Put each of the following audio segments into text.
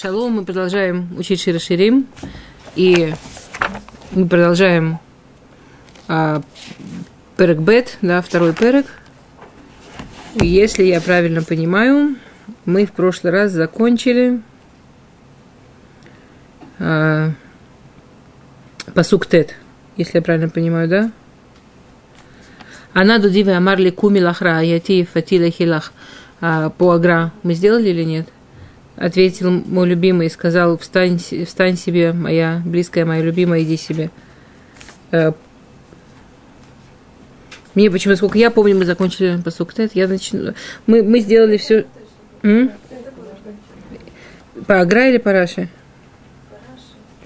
Шалом, мы продолжаем учить Широширим, и мы продолжаем а, перек бет, да, второй перек. Если я правильно понимаю, мы в прошлый раз закончили а, посук тет, если я правильно понимаю, да? Она дудивы амарли куми лахра, яти фатила хилах. А, по агра мы сделали или нет? Ответил мой любимый и сказал, встань, встань себе, моя близкая, моя любимая, иди себе. Э, мне почему, сколько я помню, мы закончили посук тет, я начну... Мы, мы сделали все... М? По Агра или по Раши?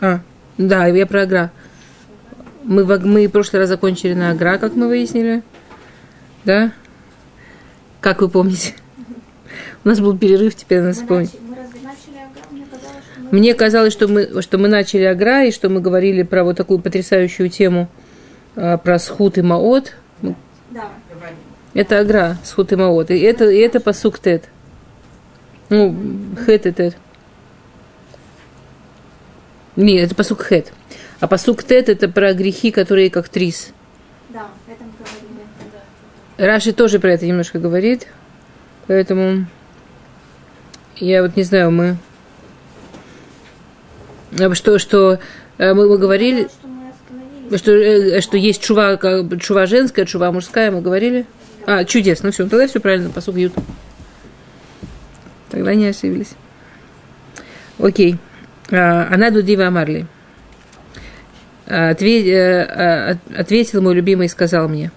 А, да, я про Агра. Мы, мы в прошлый раз закончили на Агра, как мы выяснили. Да? Как вы помните? У нас был перерыв, теперь нас помнить. Мне казалось, что мы, что мы начали Агра, и что мы говорили про вот такую потрясающую тему а, про схут и маот. Да. Это Агра, схут и маот. И это, и это посук тет. Ну, хет и тет. Нет, это посук хет. А посук тет это про грехи, которые как трис. Да, это мы говорили. Раши тоже про это немножко говорит. Поэтому я вот не знаю, мы что, что э, мы, мы говорили, что, э, что есть чува, чува женская, чува мужская, мы говорили. А, чудесно, все, тогда все правильно, посуг ют. Тогда не ошиблись. Окей. А, она Дудива Амарли. Ответил мой любимый и сказал мне.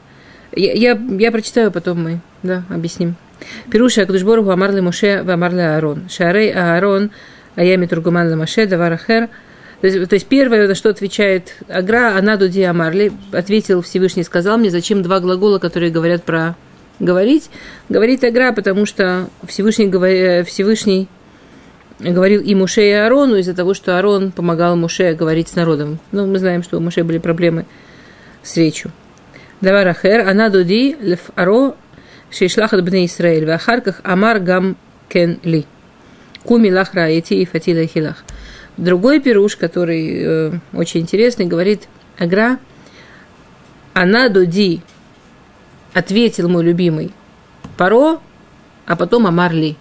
Я, я, я прочитаю, потом мы да, объясним. Пируша Акдушбору Амарли Муше Амарли Аарон. Шарей Аарон а я Митургуман Ламаше, Даварахер. То есть, то есть первое, на что отвечает Агра, Анаду Диамарли, ответил Всевышний, сказал мне, зачем два глагола, которые говорят про говорить. Говорит Агра, потому что Всевышний, э, Всевышний говорил и Муше, и Аарону из-за того, что Аарон помогал Муше говорить с народом. Ну, мы знаем, что у Муше были проблемы с речью. Даварахер, Анаду Ди, Лев Аро, Шейшлахат Бне Исраэль, Вахарках Амар Гам Кен Ли. Куми лахра и фатила хилах. Другой пируш, который э, очень интересный, говорит Агра, она доди, ответил мой любимый, Паро, а потом Амарли.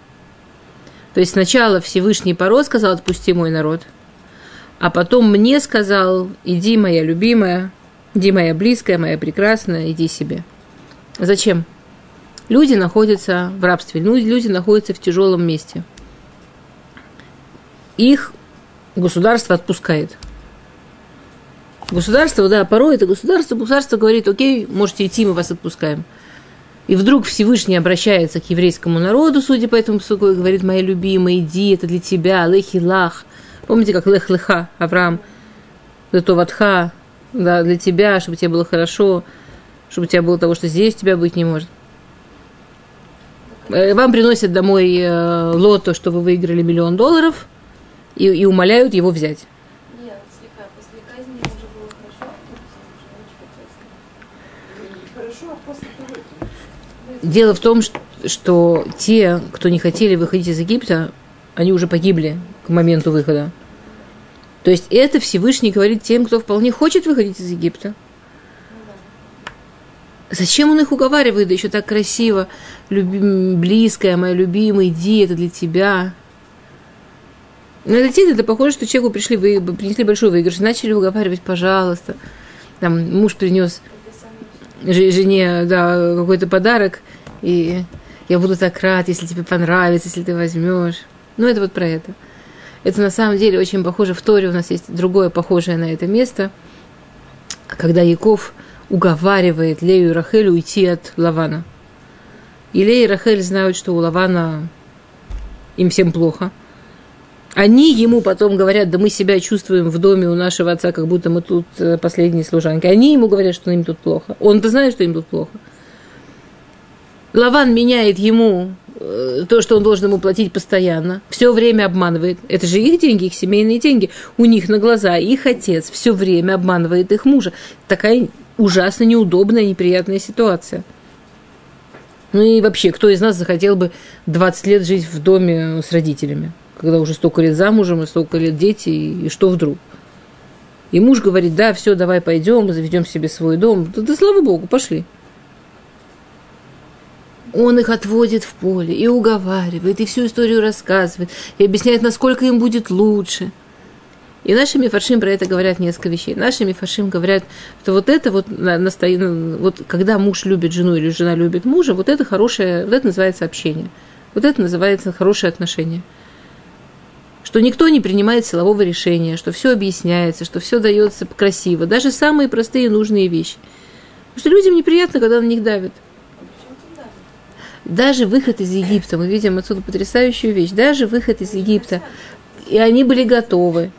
То есть сначала Всевышний Паро сказал, отпусти мой народ, а потом мне сказал, иди, моя любимая, иди, моя близкая, моя прекрасная, иди себе. Зачем? Люди находятся в рабстве, люди находятся в тяжелом месте – их государство отпускает. Государство, да, порой это государство, государство говорит, окей, можете идти, мы вас отпускаем. И вдруг Всевышний обращается к еврейскому народу, судя по этому псуку, и говорит, моя любимая, иди, это для тебя, лехи лах. Помните, как лех леха, Авраам, это ватха, да, для тебя, чтобы тебе было хорошо, чтобы у тебя было того, что здесь тебя быть не может. Э, вам приносят домой э, лото, что вы выиграли миллион долларов – и, и умоляют его взять. Нет, слегка, после казни уже было хорошо, а после Дело в том, что, что те, кто не хотели выходить из Египта, они уже погибли к моменту выхода. То есть это Всевышний говорит тем, кто вполне хочет выходить из Египта. Зачем он их уговаривает, да еще так красиво, люби, близкая, моя любимая, иди, это для тебя. На ну, этот это похоже, что человеку пришли, вы, принесли большой выигрыш, начали уговаривать, пожалуйста. Там муж принес жене да, какой-то подарок, и я буду так рад, если тебе понравится, если ты возьмешь. Ну, это вот про это. Это на самом деле очень похоже в Торе. У нас есть другое похожее на это место, когда Яков уговаривает Лею и Рахель уйти от Лавана. И Лея и Рахель знают, что у Лавана им всем плохо – они ему потом говорят, да мы себя чувствуем в доме у нашего отца, как будто мы тут э, последние служанки. Они ему говорят, что им тут плохо. Он-то знает, что им тут плохо. Лаван меняет ему э, то, что он должен ему платить постоянно, все время обманывает. Это же их деньги, их семейные деньги. У них на глаза их отец все время обманывает их мужа. Такая ужасно неудобная, неприятная ситуация. Ну и вообще, кто из нас захотел бы 20 лет жить в доме с родителями, когда уже столько лет замужем и столько лет дети, и, и что вдруг? И муж говорит, да, все, давай пойдем, заведем себе свой дом. Да, да слава богу, пошли. Он их отводит в поле и уговаривает, и всю историю рассказывает, и объясняет, насколько им будет лучше. И наши мифаршим про это говорят несколько вещей. Наши мифаршим говорят, что вот это вот, настоя... Ну, вот когда муж любит жену или жена любит мужа, вот это хорошее, вот это называется общение. Вот это называется хорошее отношение что никто не принимает силового решения, что все объясняется, что все дается красиво, даже самые простые нужные вещи. Потому что людям неприятно, когда на них давят. Даже выход из Египта, мы видим отсюда потрясающую вещь, даже выход из Египта, и они были готовы.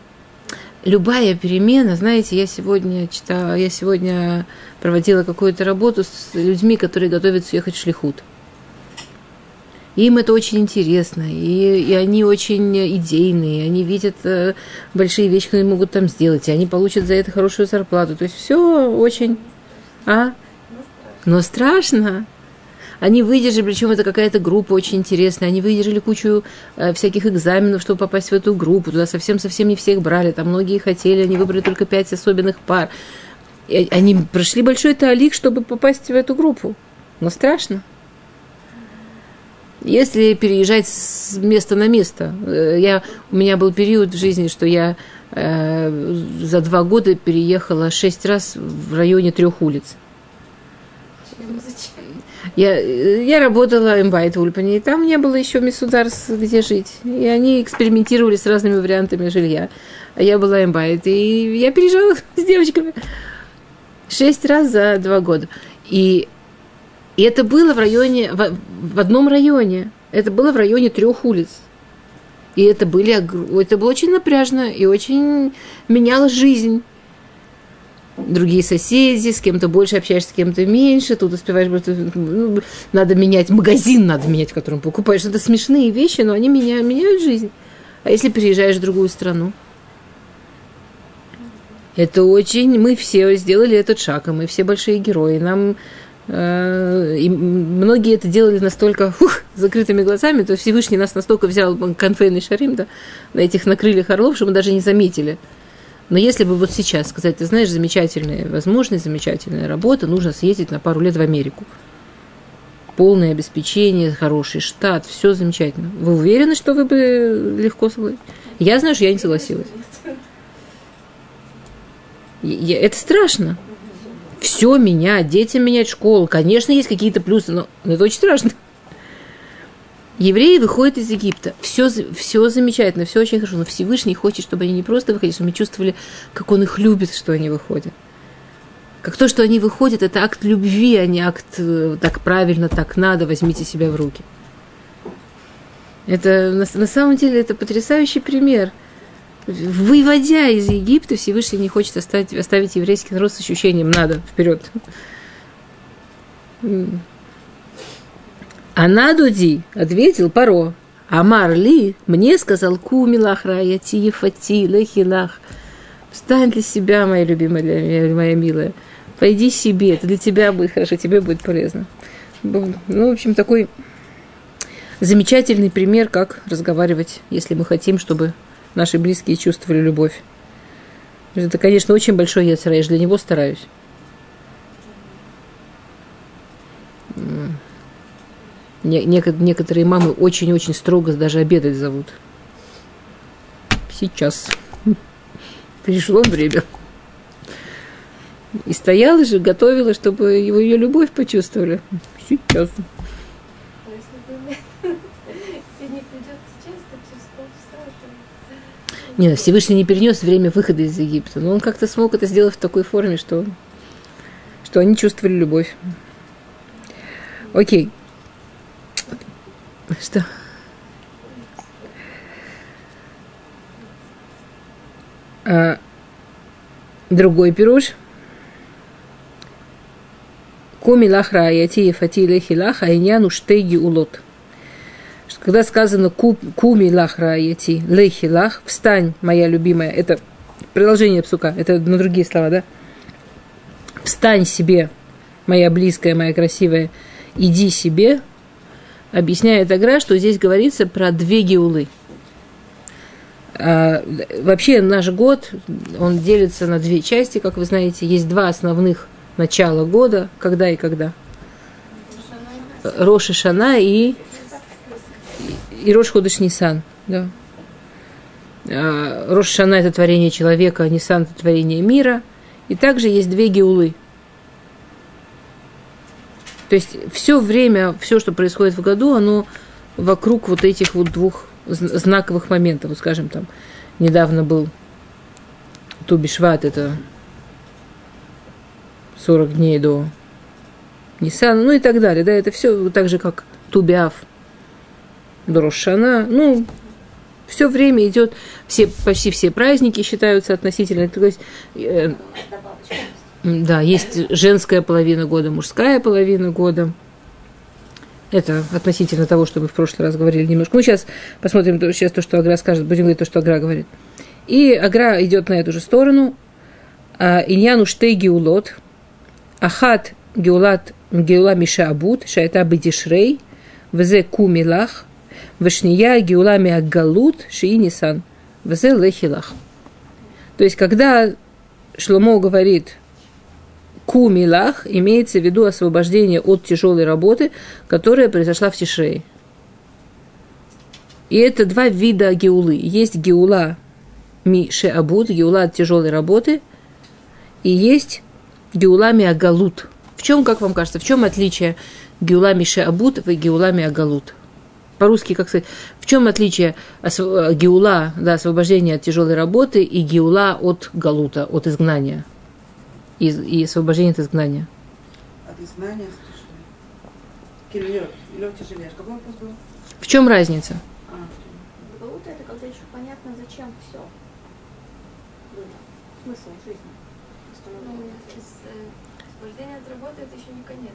Любая перемена, знаете, я сегодня читала, я сегодня проводила какую-то работу с людьми, которые готовятся ехать в Шлихут им это очень интересно, и, и они очень идейные, они видят э, большие вещи, которые могут там сделать, и они получат за это хорошую зарплату. То есть все очень... А? Но страшно. Они выдержали, причем это какая-то группа очень интересная, они выдержали кучу э, всяких экзаменов, чтобы попасть в эту группу. Туда совсем-совсем не всех брали, там многие хотели, они выбрали только пять особенных пар. И они прошли большой талик, чтобы попасть в эту группу. Но страшно. Если переезжать с места на место, э, я, у меня был период в жизни, что я э, за два года переехала шесть раз в районе трех улиц. Я, я работала имбайт в Ульпане, и там не было еще месударств, где жить. И они экспериментировали с разными вариантами жилья. А я была имбайт, и я переезжала с девочками шесть раз за два года. И и это было в районе, в, в одном районе. Это было в районе трех улиц. И это, были, это было очень напряжно и очень меняло жизнь. Другие соседи, с кем-то больше общаешься, с кем-то меньше, тут успеваешь, ну, надо менять, магазин надо менять, в котором покупаешь. Это смешные вещи, но они меняют, меняют жизнь. А если переезжаешь в другую страну? Это очень... Мы все сделали этот шаг, и мы все большие герои. Нам и многие это делали настолько фух, закрытыми глазами, то Всевышний нас настолько взял конфейный шарим, да, на этих на крыльях орлов, что мы даже не заметили. Но если бы вот сейчас сказать, ты знаешь, замечательная возможность, замечательная работа, нужно съездить на пару лет в Америку. Полное обеспечение, хороший штат, все замечательно. Вы уверены, что вы бы легко согласились? Я знаю, что я не согласилась. Это страшно все менять, детям менять школу. Конечно, есть какие-то плюсы, но, но это очень страшно. Евреи выходят из Египта. Все, все замечательно, все очень хорошо. Но Всевышний хочет, чтобы они не просто выходили, чтобы они чувствовали, как он их любит, что они выходят. Как то, что они выходят, это акт любви, а не акт э, так правильно, так надо, возьмите себя в руки. Это на, на самом деле это потрясающий пример – выводя из Египта, Всевышний не хочет оставить, оставить еврейский народ с ощущением «надо, вперед». А Надуди ответил Паро, Амар ли, мне сказал Кумилах Раяти Ефати Лехилах. Встань для себя, моя любимая, моя милая. Пойди себе, это для тебя будет хорошо, тебе будет полезно. Ну, в общем, такой замечательный пример, как разговаривать, если мы хотим, чтобы наши близкие чувствовали любовь. Это, конечно, очень большой яцера, я же для него стараюсь. Некоторые мамы очень-очень строго даже обедать зовут. Сейчас. Пришло время. И стояла же, готовила, чтобы его ее любовь почувствовали. Сейчас. Нет, Всевышний не перенес время выхода из Египта, но он как-то смог это сделать в такой форме, что, что они чувствовали любовь. Окей. Что? А, другой пируш. Куми лахра яти фати лехи лаха иньяну штеги улот когда сказано куми лах раети, лехи лах, встань, моя любимая, это приложение псука, это на другие слова, да? Встань себе, моя близкая, моя красивая, иди себе, объясняет Агра, что здесь говорится про две геулы. А, вообще наш год, он делится на две части, как вы знаете. Есть два основных начала года, когда и когда. Роши Шана и, и Рош Ходыш Нисан. Да. А, Рош Шана – это творение человека, Нисан – это творение мира. И также есть две геулы. То есть все время, все, что происходит в году, оно вокруг вот этих вот двух знаковых моментов. Вот скажем, там недавно был Тубишват, это 40 дней до Ниссана, ну и так далее. Да, это все так же, как Тубиав до Рошана. Ну, все время идет, все, почти все праздники считаются относительно. То есть, э, да, есть женская половина года, мужская половина года. Это относительно того, что мы в прошлый раз говорили немножко. Ну, сейчас посмотрим сейчас то, что Агра скажет. Будем говорить то, что Агра говорит. И Агра идет на эту же сторону. А, Иньяну штей геулот. Ахат геулат геула миша абут. Шайта бедишрей. Везе кумилах. Вешния геула миагалут. Шии нисан. Везе лехилах. То есть, когда Шломо говорит, Кумилах имеется в виду освобождение от тяжелой работы, которая произошла в Тишрее. И это два вида геулы. Есть геула ми шеабуд, геула от тяжелой работы, и есть геула ми агалут. В чем, как вам кажется, в чем отличие геула ми шеабуд и геула ми агалут? По-русски, как сказать, в чем отличие геула, да, освобождения от тяжелой работы и геула от галута, от изгнания? и, и освобождение от изгнания. От изгнания В чем разница? А, это когда еще понятно, зачем все Смысл жизни. Ну, освобождение от работы это еще не конец.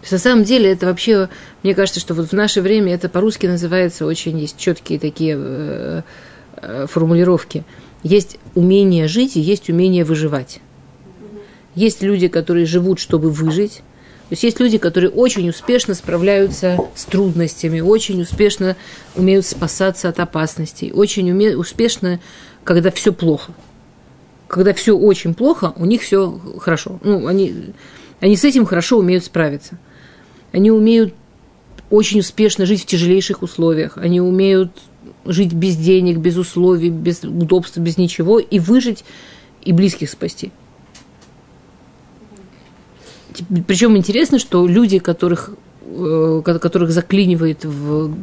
То есть на самом деле это вообще, мне кажется, что вот в наше время это по-русски называется очень есть четкие такие э, э, формулировки. Есть умение жить и есть умение выживать. Есть люди, которые живут, чтобы выжить. То есть есть люди, которые очень успешно справляются с трудностями, очень успешно умеют спасаться от опасностей, очень уме... успешно, когда все плохо. Когда все очень плохо, у них все хорошо. Ну, они, они с этим хорошо умеют справиться. Они умеют очень успешно жить в тяжелейших условиях. Они умеют жить без денег, без условий, без удобства, без ничего, и выжить, и близких спасти. Причем интересно, что люди, которых, э, которых заклинивает в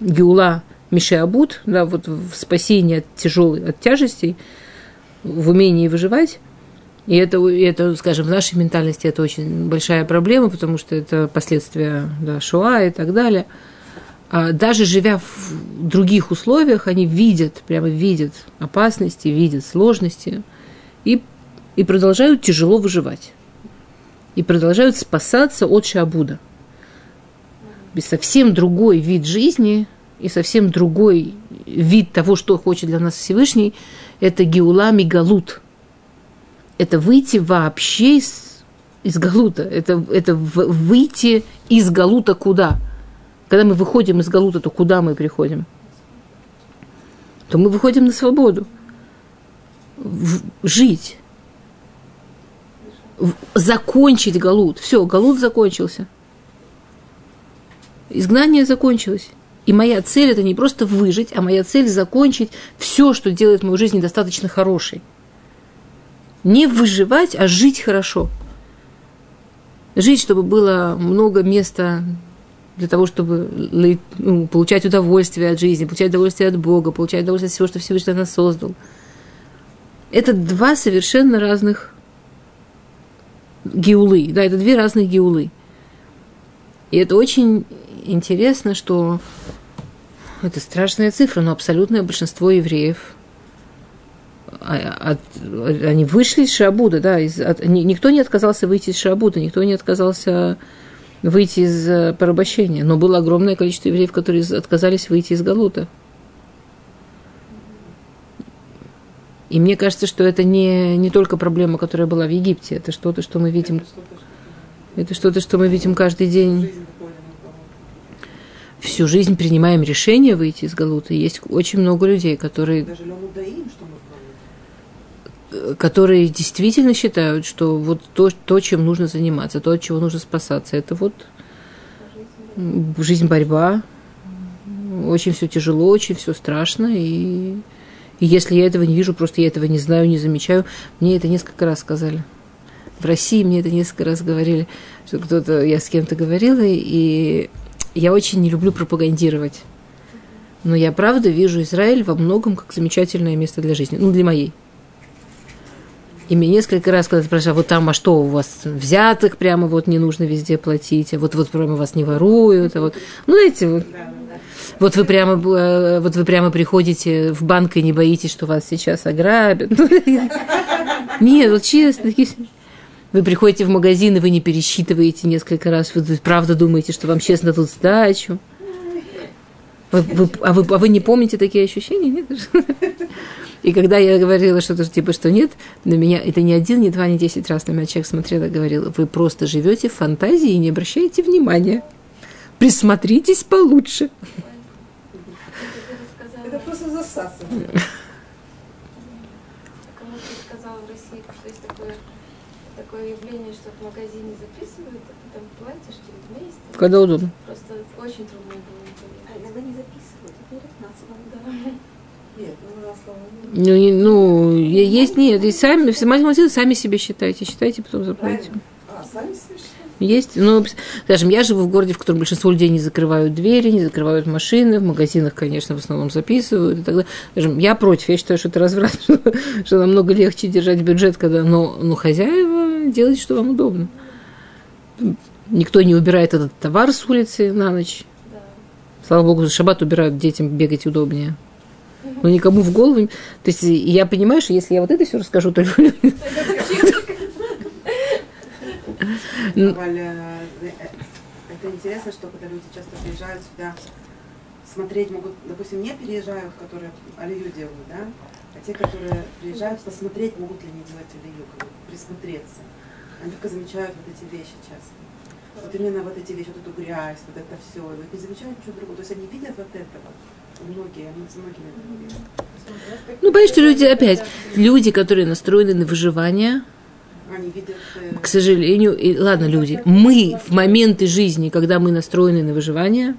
Геула Мишеабут, да, вот в спасении от тяжелой, от тяжестей, в умении выживать, и это, это, скажем, в нашей ментальности это очень большая проблема, потому что это последствия да, Шоа и так далее – а, даже живя в других условиях, они видят, прямо видят опасности, видят сложности и, и продолжают тяжело выживать. И продолжают спасаться от Шабуда. Совсем другой вид жизни и совсем другой вид того, что хочет для нас Всевышний, это Геула Мигалут. Это выйти вообще из, из Галута. Это, это выйти из Галута куда? – когда мы выходим из Галута, то куда мы приходим? То мы выходим на свободу. В, жить. В, закончить Галут. Все, Галут закончился. Изгнание закончилось. И моя цель это не просто выжить, а моя цель закончить все, что делает мою жизнь достаточно хорошей. Не выживать, а жить хорошо. Жить, чтобы было много места для того, чтобы ну, получать удовольствие от жизни, получать удовольствие от Бога, получать удовольствие от всего, что Всевышний нас создал. Это два совершенно разных геулы, да, это две разных геулы. И это очень интересно, что это страшная цифра, но абсолютное большинство евреев от, они вышли из Шабуда, да, из, от, никто не отказался выйти из Шабуда, никто не отказался выйти из э, порабощения. Но было огромное количество евреев, которые отказались выйти из Галута. И мне кажется, что это не, не только проблема, которая была в Египте, это что-то, что мы видим. Это что-то, что мы видим каждый день. Всю жизнь принимаем решение выйти из Галута. Есть очень много людей, которые, Даже Даим, что мы. Которые действительно считают, что вот то, то, чем нужно заниматься, то, от чего нужно спасаться, это вот жизнь борьба. Очень все тяжело, очень все страшно. И, и если я этого не вижу, просто я этого не знаю, не замечаю, мне это несколько раз сказали. В России мне это несколько раз говорили, что кто-то, я с кем-то говорила, и я очень не люблю пропагандировать. Но я правда вижу Израиль во многом как замечательное место для жизни. Ну, для моей. И мне несколько раз, когда спрашивают, вот там, а что у вас взяток прямо вот не нужно везде платить, а вот, вот прямо вас не воруют, а вот, ну, эти вот, вот вы прямо, э, вот вы прямо приходите в банк и не боитесь, что вас сейчас ограбят. Нет, вот честно, вы приходите в магазин, и вы не пересчитываете несколько раз, вы правда думаете, что вам честно дадут сдачу. Вы- вы- а, вы, а вы не помните такие ощущения, нет? И когда я говорила что-то типа, что нет, на меня это не один, не два, не десять раз на меня человек смотрел и говорил, вы просто живете в фантазии и не обращаете внимания. Присмотритесь получше. Это просто засасывание. кому-то сказала в России, что есть такое, такое явление, что в магазине записывают, а потом платишь через месяц. Когда удобно. Просто очень трудно было это А иногда не записывают, это говорят на слово. Да. Нет, ну на слово. Ну, не- ну, есть, нет, и сами, в магазине сами себе считайте, считайте, потом заплатите. А, сами. Есть, ну, скажем, я живу в городе, в котором большинство людей не закрывают двери, не закрывают машины, в магазинах, конечно, в основном записывают и так далее. Скажем, я против, я считаю, что это разврат, что, что намного легче держать бюджет, когда, но, но хозяева делайте, что вам удобно. Никто не убирает этот товар с улицы на ночь. Да. Слава богу, за шаббат убирают, детям бегать удобнее. Но никому в голову... То есть я понимаю, что если я вот это все расскажу, то люди- Ну. Э, э, это интересно, что когда люди часто приезжают сюда, смотреть могут, допустим, не переезжают, которые алию делают, да, а те, которые приезжают, посмотреть, могут ли они делать алию, присмотреться. Они только замечают вот эти вещи часто. Вот именно вот эти вещи, вот эту грязь, вот это все, вот не замечают ничего другого. То есть они видят вот этого. Многие. Ну, понимаешь, что люди, опять, люди, которые настроены на выживание, э, к сожалению, и, ладно, люди, мы в моменты жизни, когда мы настроены на выживание,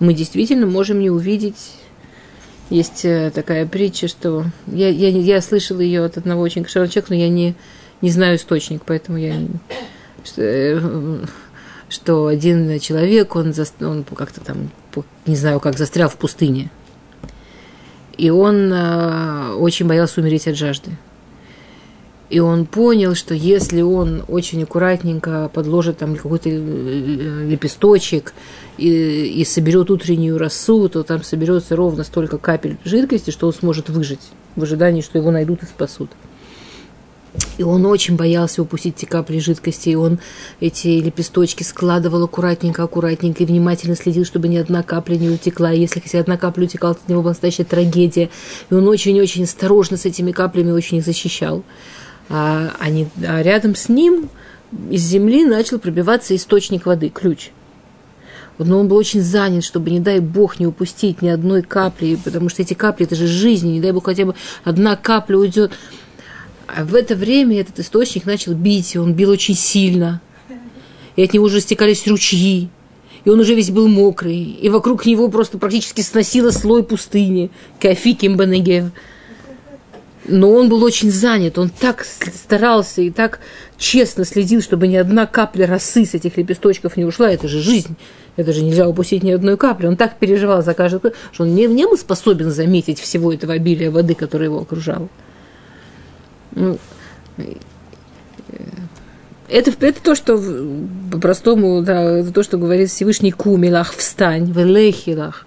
мы действительно можем не увидеть. Есть э, такая притча, что я, я, я слышала ее от одного очень кошерного человека, но я не, не знаю источник, поэтому я что, э, что один человек, он, зас- он как-то там, не знаю, как застрял в пустыне. И он э, очень боялся умереть от жажды. И он понял, что если он очень аккуратненько подложит там какой-то э, лепесточек и, и соберет утреннюю росу, то там соберется ровно столько капель жидкости, что он сможет выжить в ожидании, что его найдут и спасут. И он очень боялся упустить эти капли жидкости, и он эти лепесточки складывал аккуратненько, аккуратненько, и внимательно следил, чтобы ни одна капля не утекла. И если хотя одна капля утекала, то для него была настоящая трагедия. И он очень-очень осторожно с этими каплями очень их защищал. А, они, а рядом с ним из земли начал пробиваться источник воды, ключ. Но он был очень занят, чтобы, не дай бог, не упустить ни одной капли, потому что эти капли – это же жизнь, не дай бог, хотя бы одна капля уйдет. А в это время этот источник начал бить, и он бил очень сильно. И от него уже стекались ручьи, и он уже весь был мокрый, и вокруг него просто практически сносило слой пустыни, кафиким бенегев. Но он был очень занят, он так старался и так честно следил, чтобы ни одна капля росы с этих лепесточков не ушла. Это же жизнь, это же нельзя упустить ни одной капли. Он так переживал за каждую что он не, не был способен заметить всего этого обилия воды, которое его окружало. Ну, э, это, это то, что по-простому, да, это то, что говорит Всевышний Кумилах, встань, велехилах.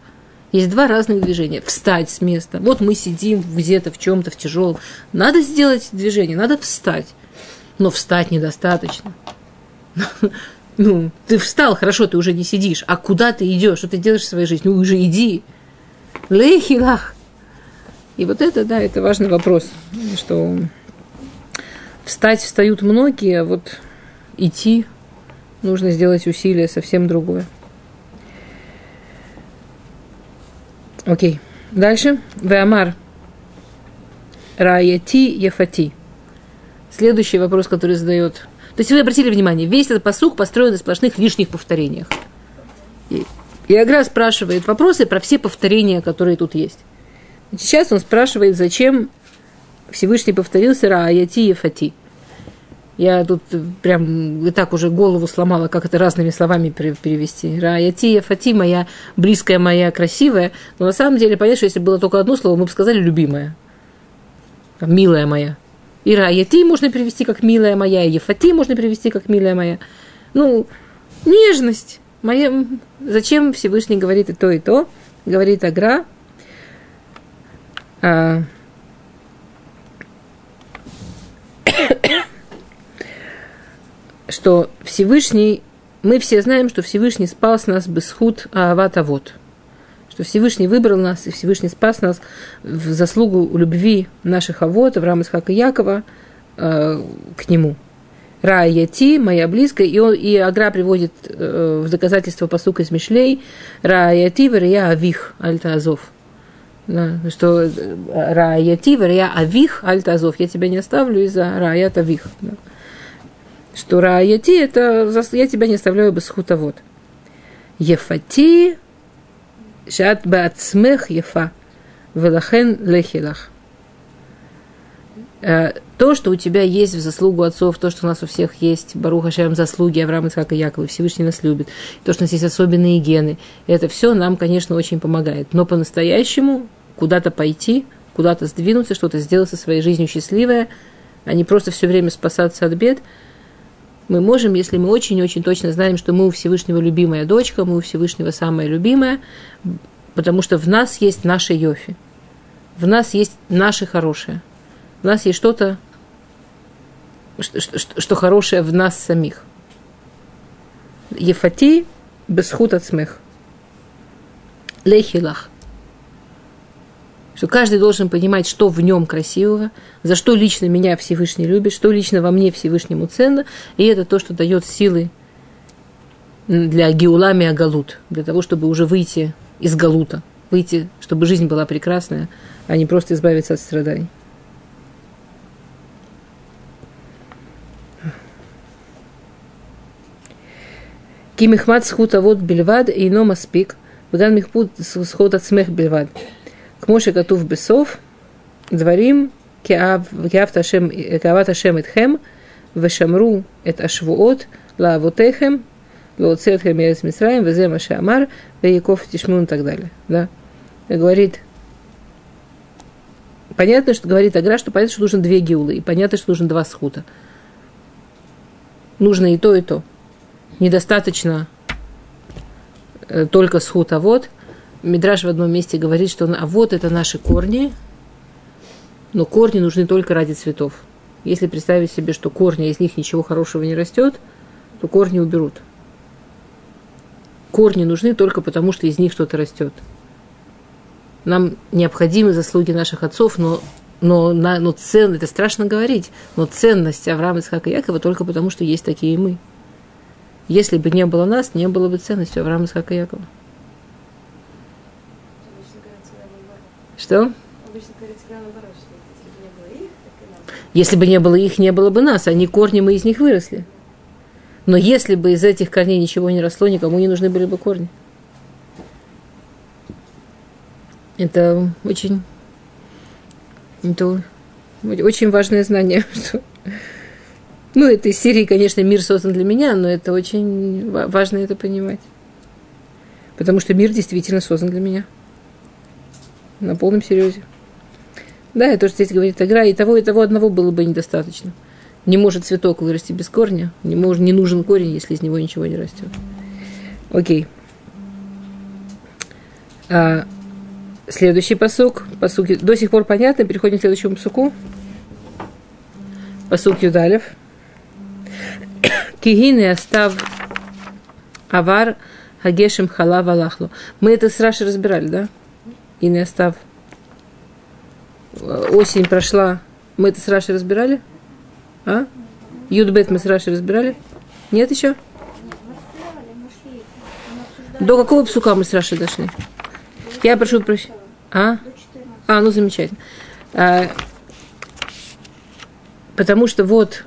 Есть два разных движения. Встать с места. Вот мы сидим где-то в чем-то, в тяжелом. Надо сделать движение, надо встать. Но встать недостаточно. Ну, ты встал, хорошо, ты уже не сидишь. А куда ты идешь? Что ты делаешь в своей жизни? Ну, уже иди. Лехилах. И вот это, да, это важный вопрос, что встать встают многие, а вот идти нужно сделать усилие совсем другое. Окей. Дальше. Веамар. Раяти Ефати. Следующий вопрос, который задает. То есть вы обратили внимание, весь этот посук построен на сплошных лишних повторениях. И Агра спрашивает вопросы про все повторения, которые тут есть. Сейчас он спрашивает, зачем Всевышний повторился Рааяти Ефати. Я тут прям и так уже голову сломала, как это разными словами перевести. Раятия, Фати, моя близкая, моя красивая. Но на самом деле, понятно, что если было только одно слово, мы бы сказали любимая. Милая моя. И Раяти можно перевести как милая моя, и Ефати можно перевести как милая моя. Ну, нежность. Моя... Зачем Всевышний говорит и то, и то? Говорит Агра. А... что Всевышний, мы все знаем, что Всевышний спас нас без худ Аавата вот. Что Всевышний выбрал нас, и Всевышний спас нас в заслугу любви наших авод, Авраама, Исхака Якова, э, к нему. Ра Яти, моя близкая, и, он, и Агра приводит э, в доказательство посука из Мишлей, Ра Яти, я Авих, Альта Азов. Да, что э, Ра Яти, я Авих, Альта Азов. Я тебя не оставлю из-за Раят Авих. Да что Рааяти – это я тебя не оставляю без хутовод. Ефати шат баацмех ефа велахен лехилах. Э, то, что у тебя есть в заслугу отцов, то, что у нас у всех есть, Баруха Шем, заслуги Авраама, и Якова, Всевышний нас любит, то, что у нас есть особенные гены, это все нам, конечно, очень помогает. Но по-настоящему куда-то пойти, куда-то сдвинуться, что-то сделать со своей жизнью счастливое, а не просто все время спасаться от бед – мы можем, если мы очень-очень точно знаем, что мы у Всевышнего любимая дочка, мы у Всевышнего самая любимая, потому что в нас есть наши йофи, в нас есть наши хорошие, в нас есть что-то, что, что, что хорошее в нас самих. Ефати бесхут от смех. Лехилах что каждый должен понимать, что в нем красивого, за что лично меня Всевышний любит, что лично во мне Всевышнему ценно, и это то, что дает силы для геулами агалут, для того, чтобы уже выйти из галута, выйти, чтобы жизнь была прекрасная, а не просто избавиться от страданий. Кимихмат схута вот бельвад и но маспик, вган михпут схот от смех бельвад. Кмоши Катув Бесов, Дварим, Киав Ташем, Киават Ташем Этхем, Вешамру Эт Ашвуот, Лавутехем, Лоцет Хемерец Мисраем, Везема Шамар, Веяков Тишмун и так далее. Да? Говорит, понятно, что говорит Агра, что понятно, что нужно две гиулы, и понятно, что нужно два схута. Нужно и то, и то. Недостаточно э, только схута вот – Мидраж в одном месте говорит, что а вот это наши корни, но корни нужны только ради цветов. Если представить себе, что корни, из них ничего хорошего не растет, то корни уберут. Корни нужны только потому, что из них что-то растет. Нам необходимы заслуги наших отцов, но, но, на, но цен, это страшно говорить, но ценность Авраама, Исхака и Якова только потому, что есть такие мы. Если бы не было нас, не было бы ценности Авраама, Исхака и Якова. Что? если бы не было их, не было бы нас. Они корни, мы из них выросли. Но если бы из этих корней ничего не росло, никому не нужны были бы корни. Это очень, это очень важное знание. Что, ну, это из серии, конечно, мир создан для меня, но это очень важно это понимать. Потому что мир действительно создан для меня на полном серьезе. Да, это тоже здесь говорит игра, и того, и того одного было бы недостаточно. Не может цветок вырасти без корня, не, может, не нужен корень, если из него ничего не растет. Окей. А, следующий посук. посук. До сих пор понятно, переходим к следующему посуку. Посук Юдалев. Кигины остав авар хагешем халав алахлу. Мы это с Раши разбирали, да? И не остав. Осень прошла. Мы это с Рашей разбирали? А? Юдбет мы с Рашей разбирали? Нет еще? До какого псука мы с Рашей дошли? Я прошу прощения. А? А, ну замечательно. А, потому что вот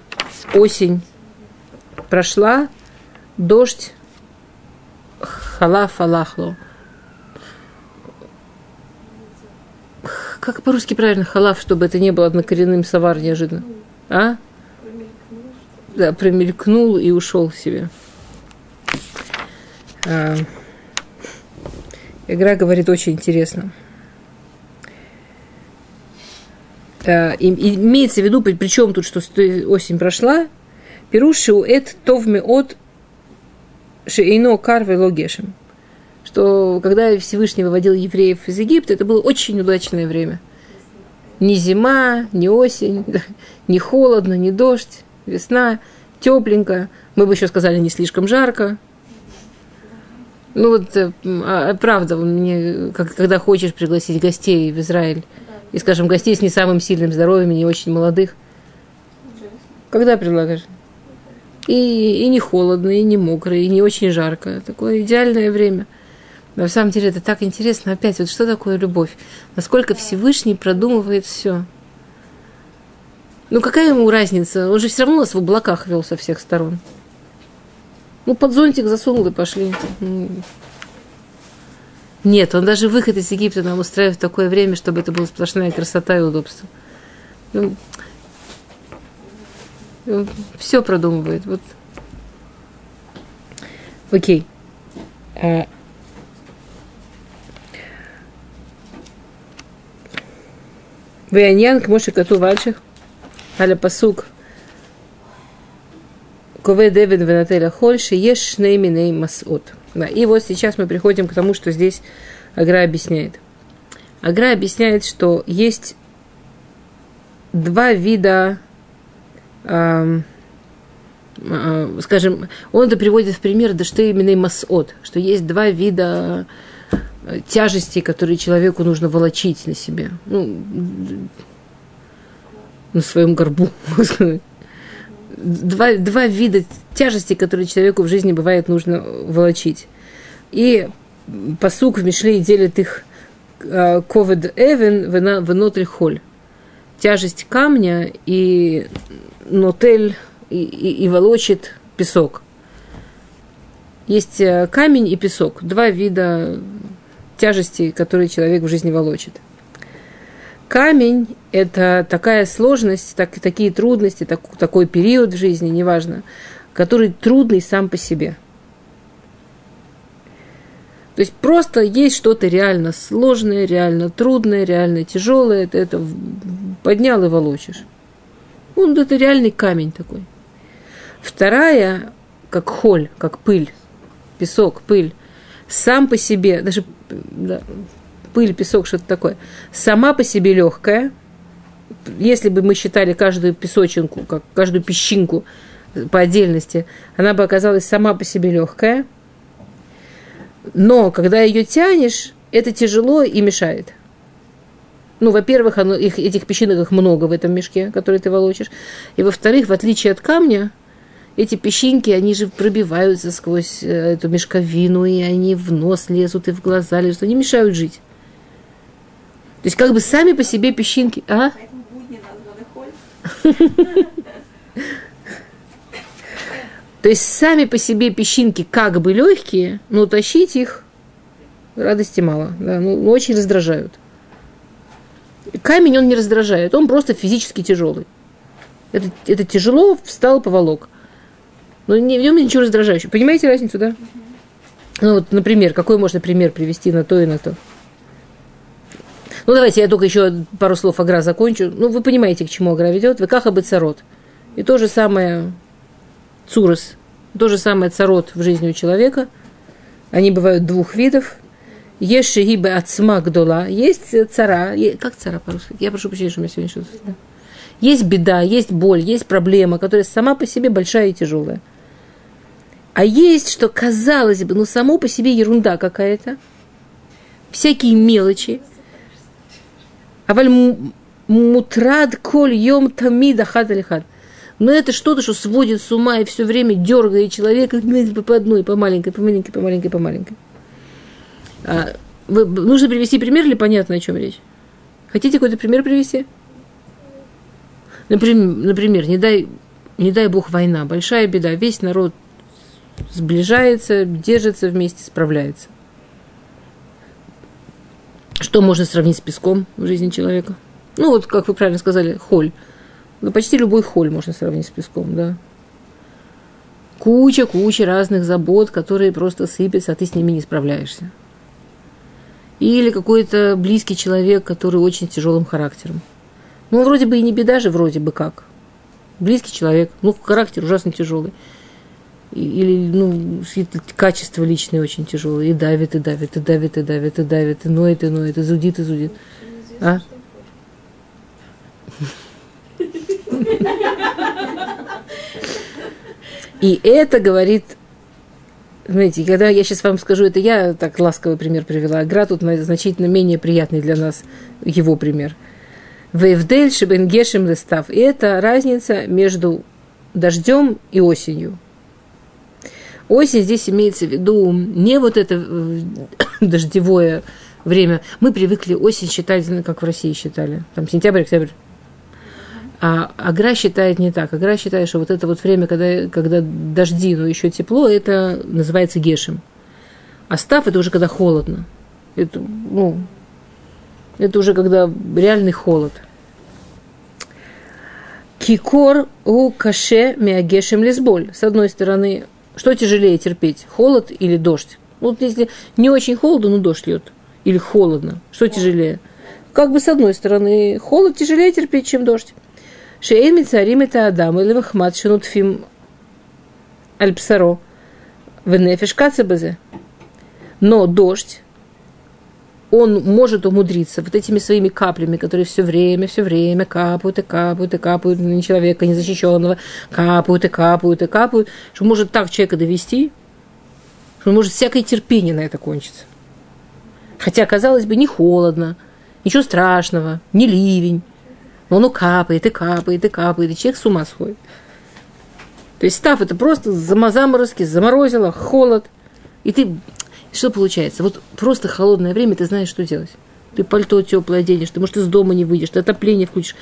осень прошла, дождь, халаф алахло. Как по-русски правильно халаф, чтобы это не было однокоренным савар неожиданно? А? Да, промелькнул и ушел себе. А, игра говорит очень интересно. А, и, имеется в виду, причем тут, что осень прошла, пирушу эт товми от шейно карве логешем. Что когда Всевышний выводил евреев из Египта, это было очень удачное время. Ни зима, ни осень, ни холодно, ни дождь, весна, тепленько. Мы бы еще сказали, не слишком жарко. Ну вот, э, а, правда, мне, как, когда хочешь пригласить гостей в Израиль, и, скажем, гостей с не самым сильным здоровьем, не очень молодых, когда предлагаешь? И, и не холодно, и не мокро, и не очень жарко. Такое идеальное время. На самом деле это так интересно. Опять, вот что такое любовь? Насколько Всевышний продумывает все. Ну какая ему разница? Он же все равно нас в облаках вел со всех сторон. Ну, под зонтик засунул и пошли. Нет, он даже выход из Египта нам устраивает в такое время, чтобы это была сплошная красота и удобство. Ну, все продумывает. Вот. Окей. А, Ваяньян к Моше Кату Вальших, Аля Пасук, Кове Девин Венателя Хольши, Еш Шнейминей Масот. Да, и вот сейчас мы приходим к тому, что здесь Агра объясняет. Агра объясняет, что есть два вида, э, э, скажем, он это приводит в пример, да что именно масот, что есть два вида тяжести, которые человеку нужно волочить на себе, ну, на своем горбу, два, два вида тяжести, которые человеку в жизни бывает нужно волочить. И посук в Мишле делит их э, ковед эвен внутрь холь. Тяжесть камня и нотель и, и, и волочит песок. Есть э, камень и песок. Два вида тяжести, которые человек в жизни волочит. Камень – это такая сложность, так, такие трудности, так, такой период в жизни, неважно, который трудный сам по себе. То есть просто есть что-то реально сложное, реально трудное, реально тяжелое, ты это поднял и волочишь. Ну, это реальный камень такой. Вторая, как холь, как пыль, песок, пыль, сам по себе, даже да, пыль, песок, что-то такое, сама по себе легкая, если бы мы считали каждую песочинку, как каждую песчинку по отдельности, она бы оказалась сама по себе легкая, но когда ее тянешь, это тяжело и мешает. Ну, во-первых, оно, их, этих песчинок много в этом мешке, который ты волочишь. И во-вторых, в отличие от камня, эти песчинки, они же пробиваются сквозь э, эту мешковину, и они в нос лезут, и в глаза лезут, они мешают жить. То есть как бы сами по себе песчинки... А? То есть сами по себе песчинки как бы легкие, но тащить их радости мало. Да, ну, очень раздражают. Камень он не раздражает, он просто физически тяжелый. Это, это тяжело, встал, поволок. Но не, в нем ничего раздражающего. Понимаете разницу, да? Ну вот, например, какой можно пример привести на то и на то? Ну, давайте я только еще пару слов Агра закончу. Ну, вы понимаете, к чему Агра ведет. Векаха бы царот. И то же самое цурос, то же самое царот в жизни у человека. Они бывают двух видов. Есть шигибе от гдола. Есть цара. Как цара по-русски? Я прошу прощения, что у меня сегодня что-то... Да. Есть беда, есть боль, есть проблема, которая сама по себе большая и тяжелая. А есть, что казалось бы, ну само по себе ерунда какая-то. Всякие мелочи, Аваль мутрад коль йом тамида хад. Но это что-то, что сводит с ума и все время дергает человека по одной, по маленькой, по маленькой, по маленькой, по маленькой. А, вы, нужно привести пример или понятно, о чем речь? Хотите какой-то пример привести? Например, например не, дай, не дай бог война, большая беда, весь народ сближается, держится вместе, справляется. Что можно сравнить с песком в жизни человека? Ну, вот, как вы правильно сказали, холь. Ну, почти любой холь можно сравнить с песком, да. Куча-куча разных забот, которые просто сыпятся, а ты с ними не справляешься. Или какой-то близкий человек, который очень тяжелым характером. Ну, вроде бы и не беда же, вроде бы как. Близкий человек, ну, характер ужасно тяжелый. Или, ну, качество личное очень тяжелое. И давит, и давит, и давит, и давит, и давит, и ноет, и ноет, и зудит, и зудит. А? И это говорит, знаете, когда я сейчас вам скажу, это я так ласковый пример привела, Гра тут значительно менее приятный для нас его пример. Вейвдель шибенгешем листав. И это разница между дождем и осенью. Осень здесь имеется в виду не вот это э, дождевое время. Мы привыкли осень считать, как в России считали. Там сентябрь, октябрь, а Агра считает не так. Агра считает, что вот это вот время, когда, когда дожди, но еще тепло, это называется гешем. А став это уже когда холодно. Это, ну, это уже когда реальный холод. Кикор у каше миагешем лесболь. С одной стороны, что тяжелее терпеть, холод или дождь? Ну, вот если не очень холодно, но дождь льет. Или холодно. Что тяжелее? Как бы с одной стороны, холод тяжелее терпеть, чем дождь. Шеин царим это Адам или Вахмат шинутфим альпсаро. Венефиш кацебазе. Но дождь он может умудриться вот этими своими каплями, которые все время, все время капают и капают и капают на человека незащищенного, капают и капают и капают, что может так человека довести, что может всякое терпение на это кончится. Хотя, казалось бы, не холодно, ничего страшного, не ливень, но оно капает и капает и капает, и человек с ума сходит. То есть став это просто заморозки, заморозило, холод. И ты, что получается? Вот просто холодное время, ты знаешь, что делать. Ты пальто теплое оденешь, ты, может, из дома не выйдешь, ты отопление включишь.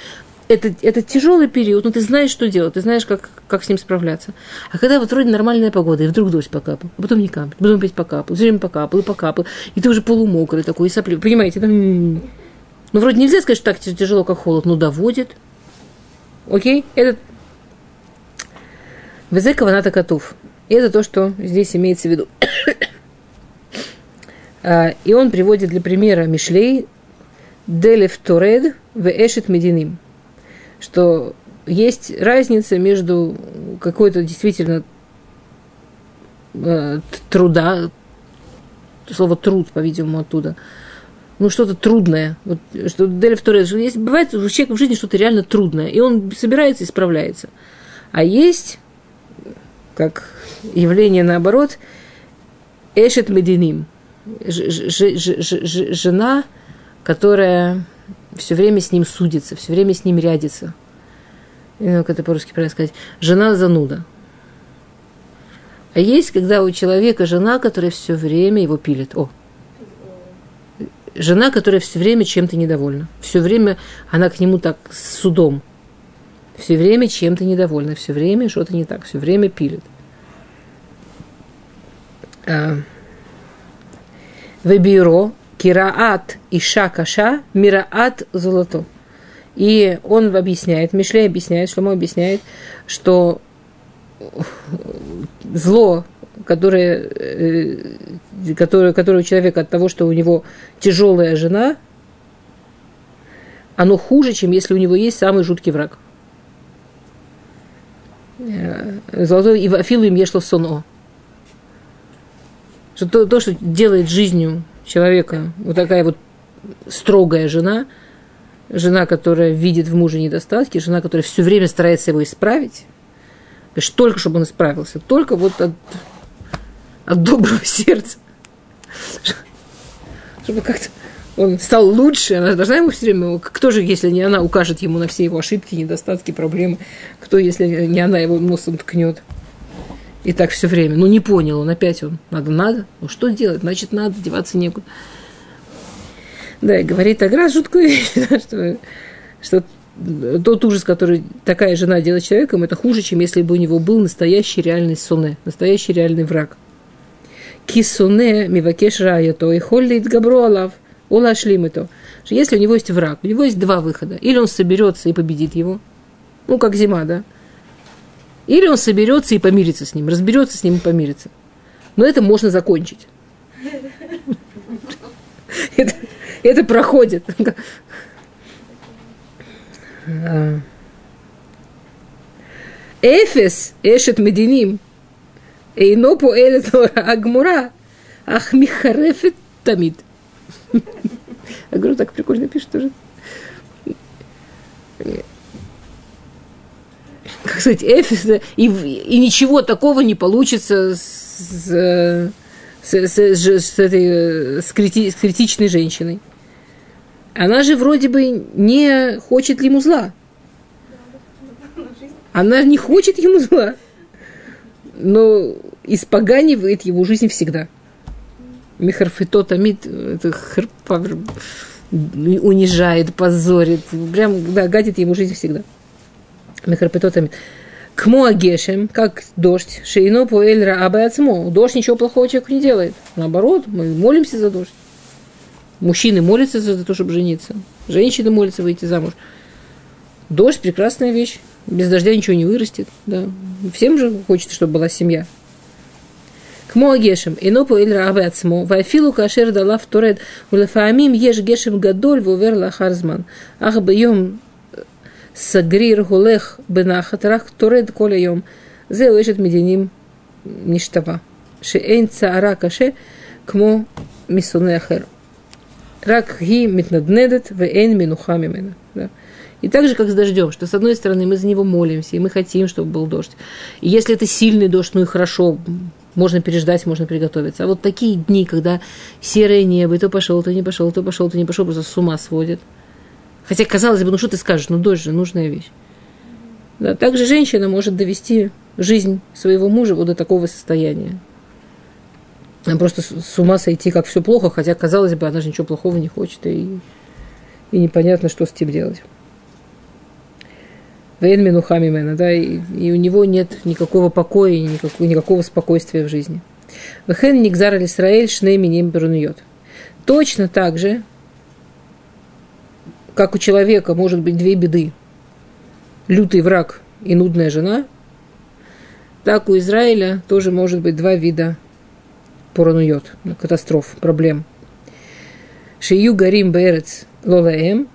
Это, это тяжелый период, но ты знаешь, что делать, ты знаешь, как, как с ним справляться. А когда вот вроде нормальная погода, и вдруг дождь покапал, а потом не капает, потом опять покапал, все время покапал, и покапал, и ты уже полумокрый такой, и сопли. Понимаете, там ну, вроде нельзя сказать, что так тяжело, как холод, но доводит. Окей? Это Везека ваната котов. И это то, что здесь имеется в виду. А, и он приводит для примера Мишлей Делев Торед в Эшет Мединим. Что есть разница между какой-то действительно э, труда, слово труд, по-видимому, оттуда, ну, что-то трудное. Вот, что Делев Торез, есть, бывает у человека в жизни что-то реально трудное, и он собирается и справляется. А есть, как явление наоборот, Эшет Мединим, жена, которая все время с ним судится, все время с ним рядится. Ну, как это по-русски правильно сказать. Жена зануда. А есть, когда у человека жена, которая все время его пилит. О, жена, которая все время чем-то недовольна. Все время она к нему так с судом. Все время чем-то недовольна, все время что-то не так, все время пилит. А, Вебиро, кираат и шакаша, мираат золото. И он объясняет, Мишлей объясняет, ему объясняет, что зло, которое, э, которое, которое у человека от того, что у него тяжелая жена, оно хуже, чем если у него есть самый жуткий враг. Э, золотой и Афилу им ешло соно. Что то, то, что делает жизнью человека вот такая вот строгая жена, жена, которая видит в муже недостатки, жена, которая все время старается его исправить, Говоришь, только чтобы он исправился, только вот от, от доброго сердца. Чтобы как-то он стал лучше, она должна ему все время, кто же, если не она, укажет ему на все его ошибки, недостатки, проблемы, кто, если не она, его носом ткнет. И так все время. Ну, не понял он опять, он, надо, надо. Ну, что делать? Значит, надо, деваться некуда. Да, и говорит Аграс жуткую вещь, да, что, что тот ужас, который такая жена делает человеком, это хуже, чем если бы у него был настоящий реальный соне, настоящий реальный враг. Кисуне мивакеш раято и холлит габро алав, улашлим это. Если у него есть враг, у него есть два выхода. Или он соберется и победит его, ну, как зима, да, или он соберется и помирится с ним, разберется с ним и помирится. Но это можно закончить. Это, проходит. Эфес эшет мединим. Эйно поэлет агмура. Ах михарефет тамид. Я говорю, так прикольно пишет тоже как сказать, Эфес, и, и ничего такого не получится с, с, с, с, этой с, крити, с критичной женщиной. Она же вроде бы не хочет ему зла. Она не хочет ему зла, но испоганивает его жизнь всегда. Михарфито тамид, это унижает, позорит, прям, да, гадит ему жизнь всегда. Мехарпетотами. Кмо агешем, как дождь, шейно по эльра абайацмо. Дождь ничего плохого человеку не делает. Наоборот, мы молимся за дождь. Мужчины молятся за то, чтобы жениться. Женщины молятся выйти замуж. Дождь – прекрасная вещь. Без дождя ничего не вырастет. Да. Всем же хочется, чтобы была семья. Кмо агешем, ино по эльра абайацмо, вайфилу кашер дала в торет, улефаамим еш гешем гадоль вовер лахарзман. Ах, бьем сагрир гулех бенахатрах туред коля йом. Зеу эшет мединим ништава. Шеэйн цаара каше кмо мисунехер. Рак ги митнаднедет веэйн минуха мимена. Да. И так же, как с дождем, что с одной стороны мы за него молимся, и мы хотим, чтобы был дождь. И если это сильный дождь, ну и хорошо, можно переждать, можно приготовиться. А вот такие дни, когда серое небо, и то пошел, то не пошел, то пошел, то не пошел, просто с ума сводит – Хотя, казалось бы, ну что ты скажешь, ну дождь же нужная вещь. Да, также женщина может довести жизнь своего мужа вот до такого состояния. Она просто с ума сойти, как все плохо, хотя, казалось бы, она же ничего плохого не хочет, и, и непонятно, что с этим делать. Вейн минухами да, и, и у него нет никакого покоя, никакого, никакого спокойствия в жизни. Вехен Нигзар Исраэль Шней Миним Точно так же как у человека может быть две беды, лютый враг и нудная жена, так у Израиля тоже может быть два вида поранует, катастроф, проблем. Шию гарим берец лолаем,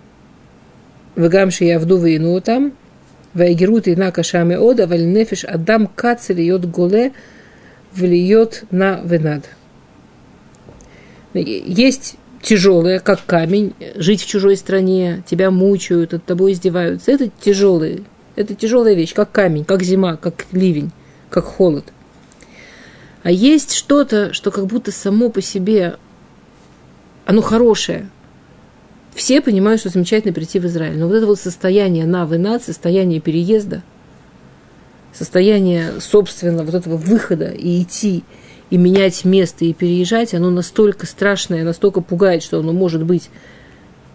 вегам шиявду вейну там, вайгерут и на кашаме ода, валь нефиш адам кацель йод голе, влиет на венад. Есть тяжелое, как камень, жить в чужой стране, тебя мучают, над тобой издеваются. Это тяжелое, это тяжелая вещь, как камень, как зима, как ливень, как холод. А есть что-то, что как будто само по себе, оно хорошее. Все понимают, что замечательно прийти в Израиль. Но вот это вот состояние на состояние переезда, состояние собственного вот этого выхода и идти, и менять место и переезжать, оно настолько страшное, настолько пугает, что оно может быть,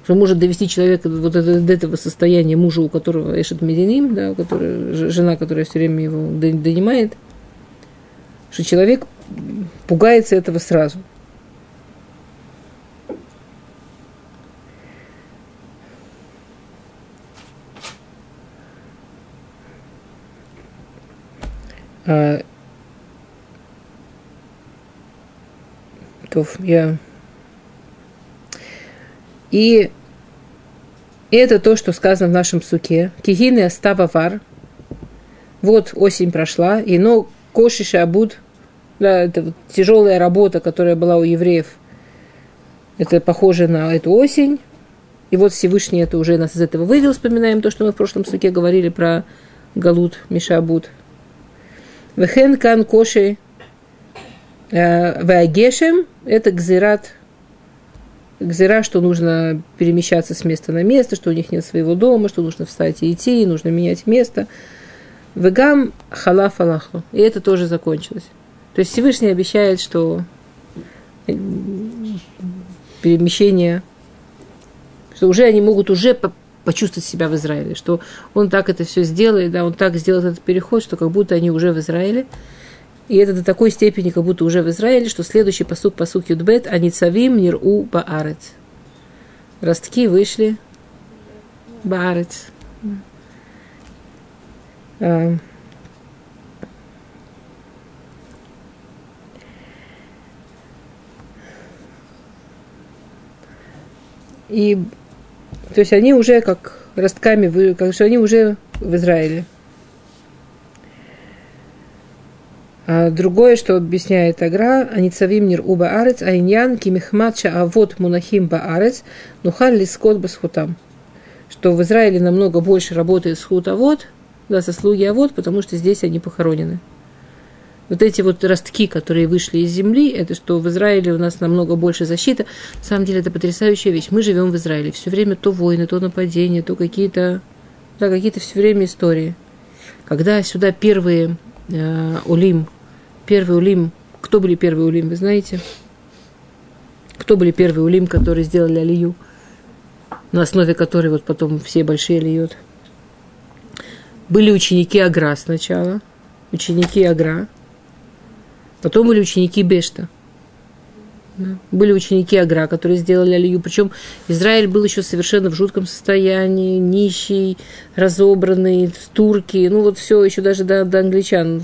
что может довести человека вот до этого состояния мужа, у которого Эшет Мединим, да, у которого, жена, которая все время его донимает, что человек пугается этого сразу. А То я... И это то, что сказано в нашем суке. Кигины астававар. Вот осень прошла, и но коши шабуд, да, это вот тяжелая работа, которая была у евреев, это похоже на эту осень. И вот Всевышний это уже нас из этого вывел. Вспоминаем то, что мы в прошлом суке говорили про Галут, Мишабут. Вехен кан коши Э, Вагешем – это гзират, гзира, что нужно перемещаться с места на место, что у них нет своего дома, что нужно встать и идти, нужно менять место. Вегам халаф Аллаху. И это тоже закончилось. То есть Всевышний обещает, что э, перемещение, что уже они могут уже почувствовать себя в Израиле, что он так это все сделает, да, он так сделает этот переход, что как будто они уже в Израиле. И это до такой степени, как будто уже в Израиле, что следующий посук, посук Юдбет, они цавим нир-у баарец. Ростки вышли баарец. А, И, то есть они уже как ростками, как что они уже в Израиле. А другое, что объясняет Агра, они цавим нир уба арец, а иньян кимихматша авод мунахим ба арец, нухаль лискот басхутам. Что в Израиле намного больше работает схут авод, да, сослуги авод, потому что здесь они похоронены вот эти вот ростки, которые вышли из земли, это что в Израиле у нас намного больше защиты. На самом деле это потрясающая вещь. Мы живем в Израиле. Все время то войны, то нападения, то какие-то, да, какие-то все время истории. Когда сюда первые э, улим, первый улим, кто были первые улим, вы знаете? Кто были первые улим, которые сделали алию, на основе которой вот потом все большие льют? Были ученики Агра сначала, ученики Агра – Потом были ученики Бешта. Были ученики Агра, которые сделали Алию. Причем Израиль был еще совершенно в жутком состоянии, нищий, разобранный, турки, ну вот все еще даже до, до англичан.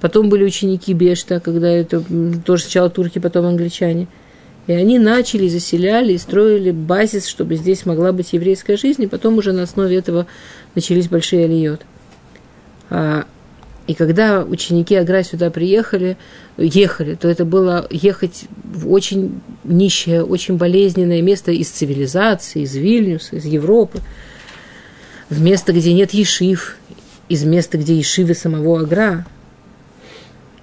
Потом были ученики Бешта, когда это тоже сначала турки, потом англичане. И они начали, заселяли и строили базис, чтобы здесь могла быть еврейская жизнь, и потом уже на основе этого начались большие алиот. А и когда ученики Агра сюда приехали, ехали, то это было ехать в очень нищее, очень болезненное место из цивилизации, из Вильнюса, из Европы, в место, где нет ешив, из места, где ешивы самого Агра,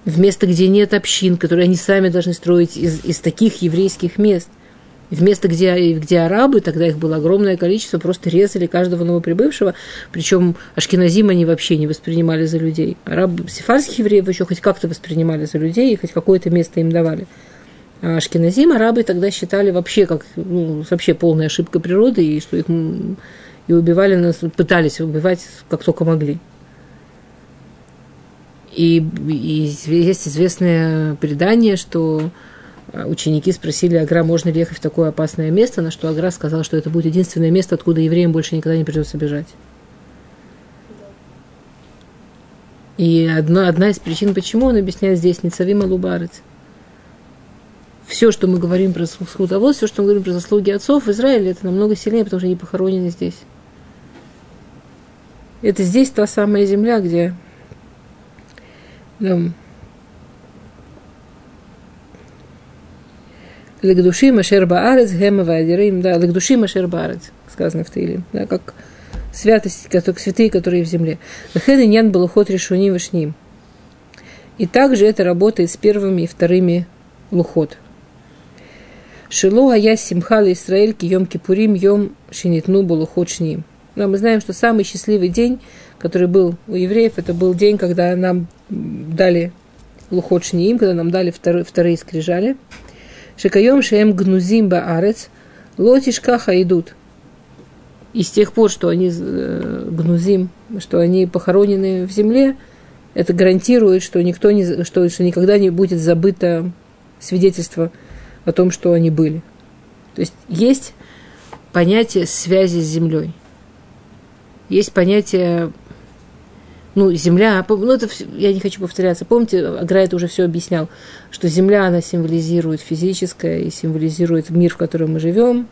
в место, где нет общин, которые они сами должны строить из, из таких еврейских мест в место, где, где арабы, тогда их было огромное количество, просто резали каждого новоприбывшего, причем ашкеназим они вообще не воспринимали за людей. Араб, сефарских евреев еще хоть как-то воспринимали за людей, и хоть какое-то место им давали. А ашкеназим арабы тогда считали вообще как ну, вообще полная ошибка природы, и что их и убивали пытались убивать как только могли. И, и есть известное предание, что а ученики спросили Агра, можно ли ехать в такое опасное место, на что Агра сказал, что это будет единственное место, откуда евреям больше никогда не придется бежать. И одна, одна из причин, почему он объясняет здесь Ницавима Лубарец. Все, что мы говорим про скутовод, все, что мы говорим про заслуги отцов в Израиле, это намного сильнее, потому что они похоронены здесь. Это здесь та самая земля, где Легдуши Машер Баарец, Гема Вадирим, да, Легдуши Машер Баарец, сказано в Таиле, да, как святость, как святые, которые в земле. Лехен Иньян был уход решуним вишним. И также это работает с первыми и вторыми лухот. Шило Ая Симхала Исраэль Кием Кипурим Йом Шинитну Булухот Шним. Да, мы знаем, что самый счастливый день, который был у евреев, это был день, когда нам дали Лухот Шним, когда нам дали вторые, вторые скрижали – Шекаем шеем гнузим баарец, лотишкаха идут. И с тех пор, что они э, гнузим, что они похоронены в земле, это гарантирует, что, никто не, что, что никогда не будет забыто свидетельство о том, что они были. То есть есть понятие связи с землей. Есть понятие ну, земля, ну, это, я не хочу повторяться, помните, Агра это уже все объяснял, что земля, она символизирует физическое и символизирует мир, в котором мы живем,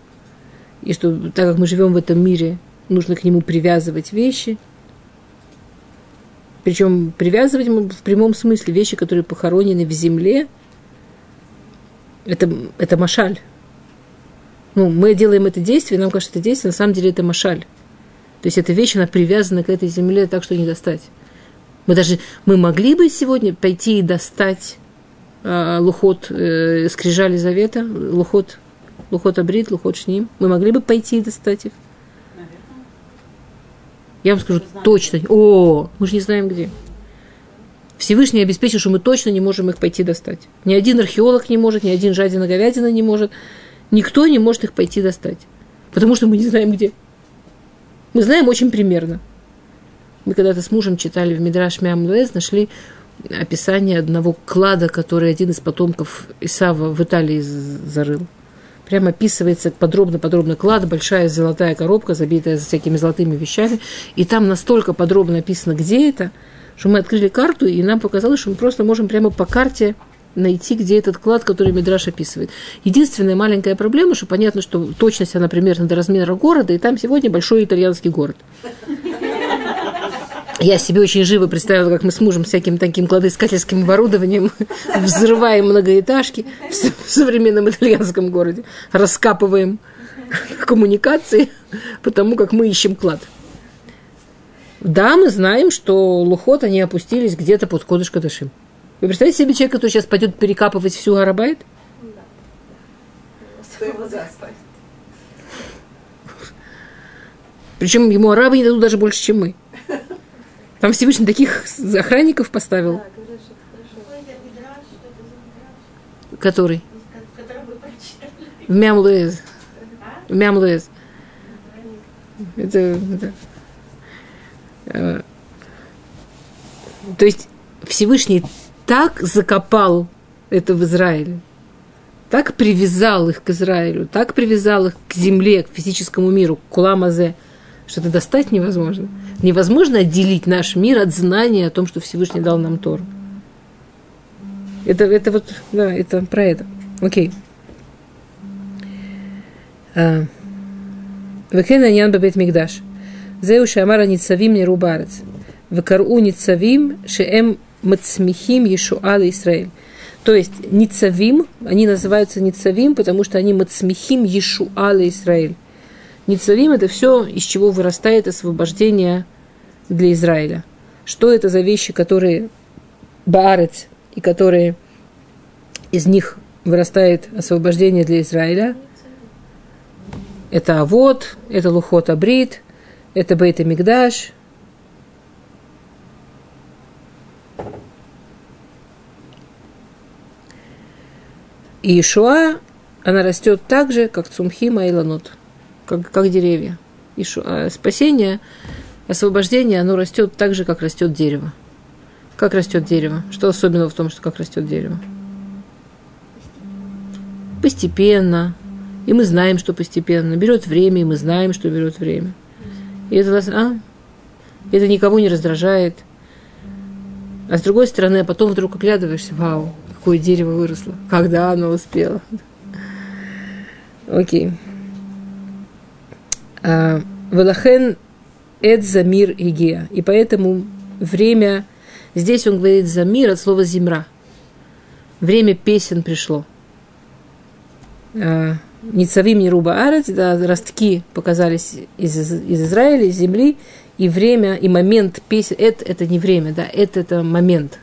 и что так как мы живем в этом мире, нужно к нему привязывать вещи, причем привязывать в прямом смысле вещи, которые похоронены в земле, это, это машаль. Ну, мы делаем это действие, нам кажется, это действие, на самом деле это машаль. То есть эта вещь, она привязана к этой земле так, что не достать. Мы даже, мы могли бы сегодня пойти и достать э, лухот э, скрижали завета, лухот, лухот абрит, лухот шним. Мы могли бы пойти и достать их. Я вам скажу точно. О, мы же не знаем где. Всевышний обеспечил, что мы точно не можем их пойти достать. Ни один археолог не может, ни один жадина говядина не может. Никто не может их пойти достать. Потому что мы не знаем где. Мы знаем очень примерно. Мы когда-то с мужем читали в Мидраш Мямлуэз, нашли описание одного клада, который один из потомков Исава в Италии зарыл. Прямо описывается подробно-подробно клад, большая золотая коробка, забитая всякими золотыми вещами. И там настолько подробно написано, где это, что мы открыли карту, и нам показалось, что мы просто можем прямо по карте найти, где этот клад, который Мидраш описывает. Единственная маленькая проблема, что понятно, что точность, она примерно до размера города, и там сегодня большой итальянский город. Я себе очень живо представила, как мы с мужем всяким таким кладоискательским оборудованием взрываем многоэтажки в современном итальянском городе, раскапываем коммуникации, потому как мы ищем клад. Да, мы знаем, что лухот, они опустились где-то под Кодыш Кадашим. Вы представляете себе человека, который сейчас пойдет перекапывать всю Гарабайт? Причем ему арабы не дадут даже больше, чем мы. Там Всевышний таких охранников поставил. Который? В Мямлуэз. В Мямлуэз. Это, это, э, то есть Всевышний так закопал это в Израиле, так привязал их к Израилю, так привязал их к земле, к физическому миру, к Куламазе, что это достать невозможно. Невозможно отделить наш мир от знания о том, что Всевышний дал нам Тор. Это, это вот, да, это про это. Окей. А. Векен Аньян Бабет Мигдаш. Зеу Шамара Ницавим Нерубарец. Векару Ницавим Шеем Мацмихим Ешуала Исраэль. То есть Ницавим, они называются Ницавим, потому что они Мацмихим Ешуала Исраэль. Ницавим – это все, из чего вырастает освобождение для Израиля. Что это за вещи, которые Баарец, и которые из них вырастает освобождение для Израиля? Это Авод, это Лухот Абрит, это Бейт Мигдаш. И Ишуа, она растет так же, как Цумхима и Ланот как, как деревья. И шу, а спасение, освобождение, оно растет так же, как растет дерево. Как растет дерево? Что особенного в том, что как растет дерево? Постепенно. И мы знаем, что постепенно. Берет время, и мы знаем, что берет время. И это, а, это никого не раздражает. А с другой стороны, а потом вдруг оглядываешься, вау, какое дерево выросло, когда оно успело. Окей. А, Велахен эд замир игия. И поэтому время, здесь он говорит замир от слова земра. Время песен пришло. А, Ницавим не руба арец, да, ростки показались из, из Израиля, из земли, и время, и момент песен, это, это не время, да, это, это момент.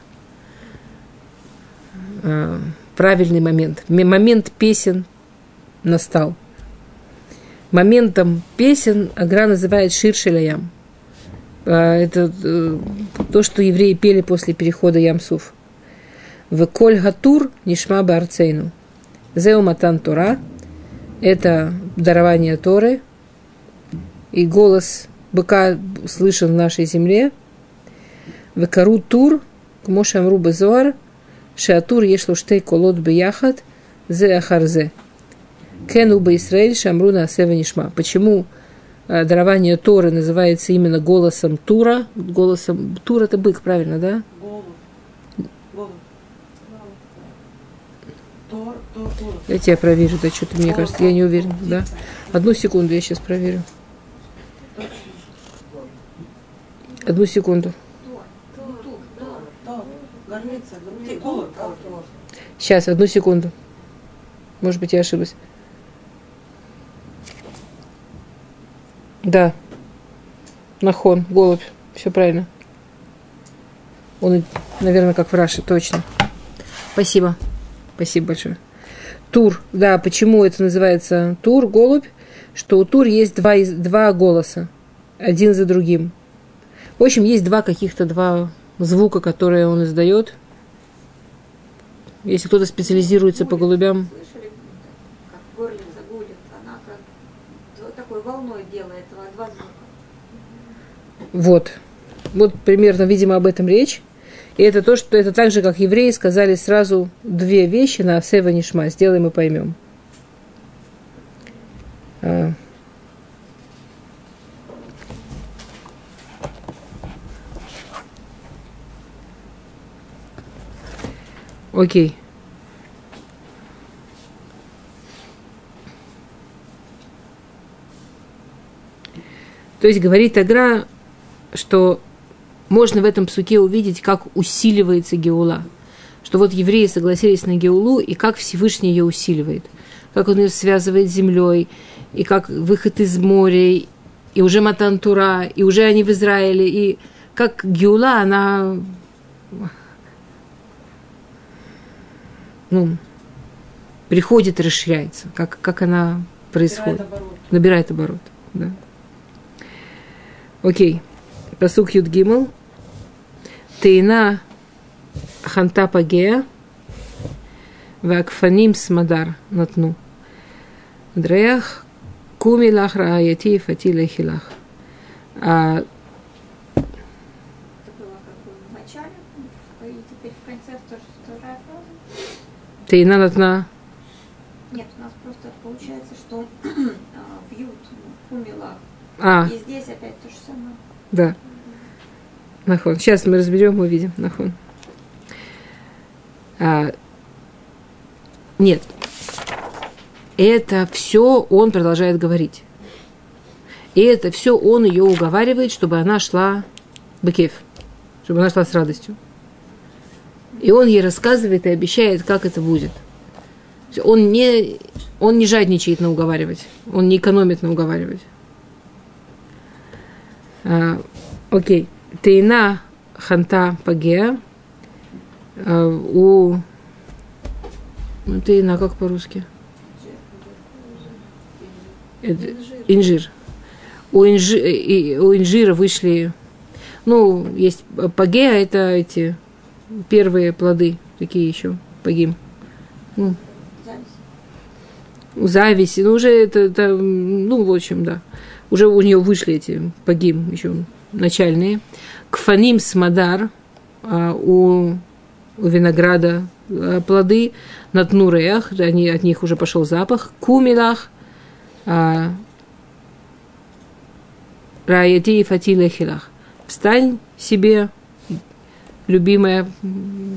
А, правильный момент. Момент песен настал моментом песен Агра называет Шир Шелаям. А, это э, то, что евреи пели после перехода Ямсуф. В Коль Гатур Нишма Барцейну. Зеу Матан Тора. Это дарование Торы. И голос быка слышен в нашей земле. В Кару Тур, Кмошамру Безуар, Шеатур Ешлуштей Колот Бияхат, Зе Ахарзе. Кену бы Исраиль Шамруна Асева Нишма. Почему э, дарование Торы называется именно голосом Тура? Голосом Тур это бык, правильно, да? Я тебя проверю, да что-то мне кажется, я не уверен, да? Одну секунду, я сейчас проверю. Одну секунду. Сейчас, одну секунду. Может быть, я ошиблась. Да. Нахон, голубь. Все правильно. Он, наверное, как в Раше, точно. Спасибо. Спасибо большое. Тур. Да, почему это называется тур, голубь? Что у тур есть два, два голоса. Один за другим. В общем, есть два каких-то два звука, которые он издает. Если кто-то специализируется по голубям, Слышали, как горлик загулит, она как т- такой волной делает два, два звука. вот. Вот примерно, видимо, об этом речь. И это то, что это так же, как евреи сказали сразу две вещи на Сева Нишма. Сделаем и поймем. Окей. То есть говорит Агра, что можно в этом псуке увидеть, как усиливается Геула. Что вот евреи согласились на Геулу, и как Всевышний ее усиливает. Как он ее связывает с землей, и как выход из моря, и уже Матантура, и уже они в Израиле, и как Геула, она ну, приходит и расширяется, как, как она происходит. Набирает оборот. Набирает оборот, да. Окей. Посук Юд Гимл. Тейна ханта пагея. Вакфаним смадар натну. Дреях куми лахра аяти фати лехилах. А Тейна натна. Нет, у нас просто получается, что а, бьют умела. А, И здесь опять то же самое. да. Нахон. Сейчас мы разберем, увидим. Нахон. А, нет. Это все он продолжает говорить. И это все он ее уговаривает, чтобы она шла бекев, чтобы она шла с радостью. И он ей рассказывает и обещает, как это будет. Он не, он не жадничает на уговаривать, он не экономит на уговаривать. А, окей. Тейна ханта пагеа. У... Ну, тейна как по-русски? Инжир. У, инжи, у инжира вышли... Ну, есть пагеа, это эти первые плоды, такие еще, пагим. Ну, Зависть. ну уже это, это, ну, в общем, да. Уже у нее вышли эти погим еще начальные. Кфаним смадар, а, у, у винограда а, плоды, на тнуреях, они, от них уже пошел запах, кумилах, а, раяти и фатилехилах. Встань себе, любимая,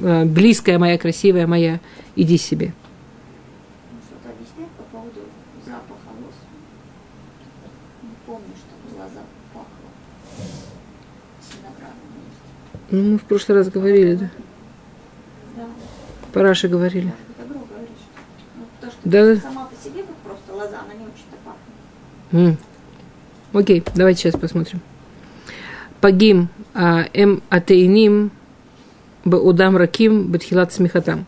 а, близкая моя, красивая моя, иди себе. Ну, по помню. Ну, мы в прошлый раз говорили, да? Да. Параши говорили. Ну, Да. сама по себе вот просто лоза, она не очень-то пахнет. Окей, давайте сейчас посмотрим. Пагим а, эм атеиним удам раким бетхилат смехатам.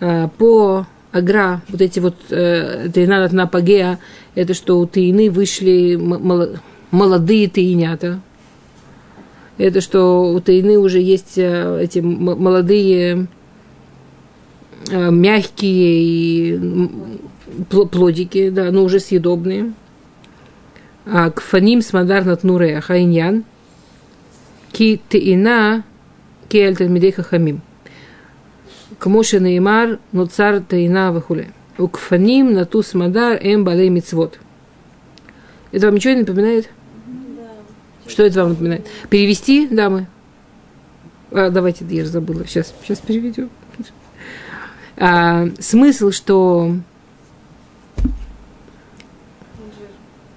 А, По агра, вот эти вот э, тейна на пагеа, это что у тейны вышли молодые тейнята. Это что у тейны уже есть э, эти молодые э, мягкие и плодики, да, но уже съедобные. А кфаним смадар натнуре хайньян ки теина ки аль тальмидей хахамим. Кмоше неймар нуцар теина вахуле. У кфаним нату смадар эм балей мицвод. Это вам ничего не напоминает? Что это вам напоминает? Перевести, дамы? А, давайте, я же забыла. Сейчас, сейчас переведем. А, смысл, что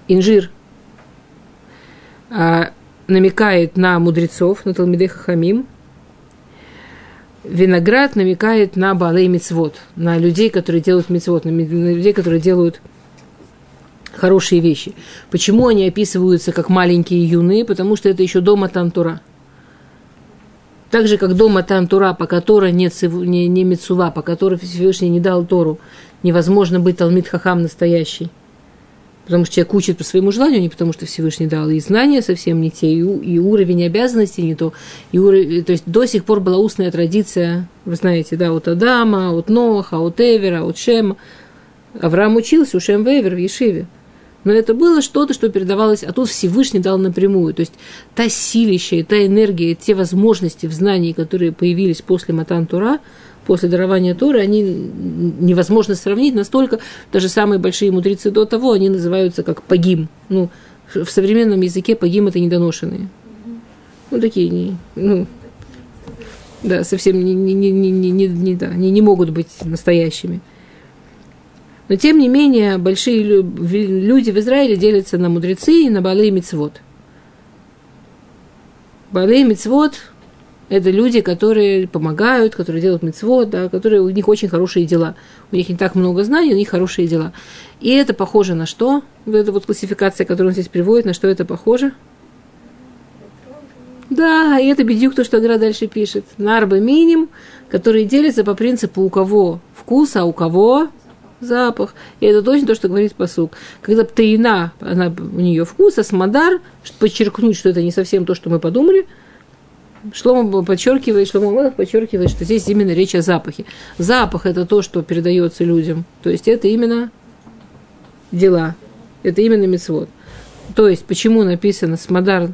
инжир а, намекает на мудрецов, на Талмидей Хахамим. Виноград намекает на Балей Мицвод, на людей, которые делают мицвод, на людей, которые делают хорошие вещи. Почему они описываются как маленькие юные? Потому что это еще дома Тантура. Так же, как дома Тантура, по которой нет не, не Мицува, по которой Всевышний не дал Тору, невозможно быть Талмит Хахам настоящий. Потому что человек учит по своему желанию, не потому что Всевышний дал. И знания совсем не те, и, и уровень обязанностей не то. И уровень, то есть до сих пор была устная традиция, вы знаете, да, от Адама, от Ноаха, от Эвера, от Шема. Авраам учился у Шем Вейвер в Ешиве. Но это было что-то, что передавалось, а тут Всевышний дал напрямую. То есть та силища и та энергия, те возможности в знании, которые появились после Матан Тура, после дарования Торы, они невозможно сравнить настолько, даже самые большие мудрецы до того, они называются как погим. Ну, в современном языке погим это недоношенные. Ну, такие, не, ну, да, совсем не, не, не, не, не, не, да, не, не могут быть настоящими. Но, тем не менее, большие люди в Израиле делятся на мудрецы и на Балей Мицвод. Балей Мицвод – это люди, которые помогают, которые делают мицвод, да, которые, у них очень хорошие дела. У них не так много знаний, у них хорошие дела. И это похоже на что? Вот эта вот классификация, которую он здесь приводит, на что это похоже? Да, и это бедюк, то, что Гра дальше пишет. Нарба миним, которые делятся по принципу у кого вкус, а у кого запах. И это точно то, что говорит посук. Когда птаина, она, у нее вкус, а смодар, подчеркнуть, что это не совсем то, что мы подумали, Шлома подчеркивает, Шлома Мелах подчеркивает, что здесь именно речь о запахе. Запах – это то, что передается людям. То есть это именно дела. Это именно мецвод. То есть почему написано «смодар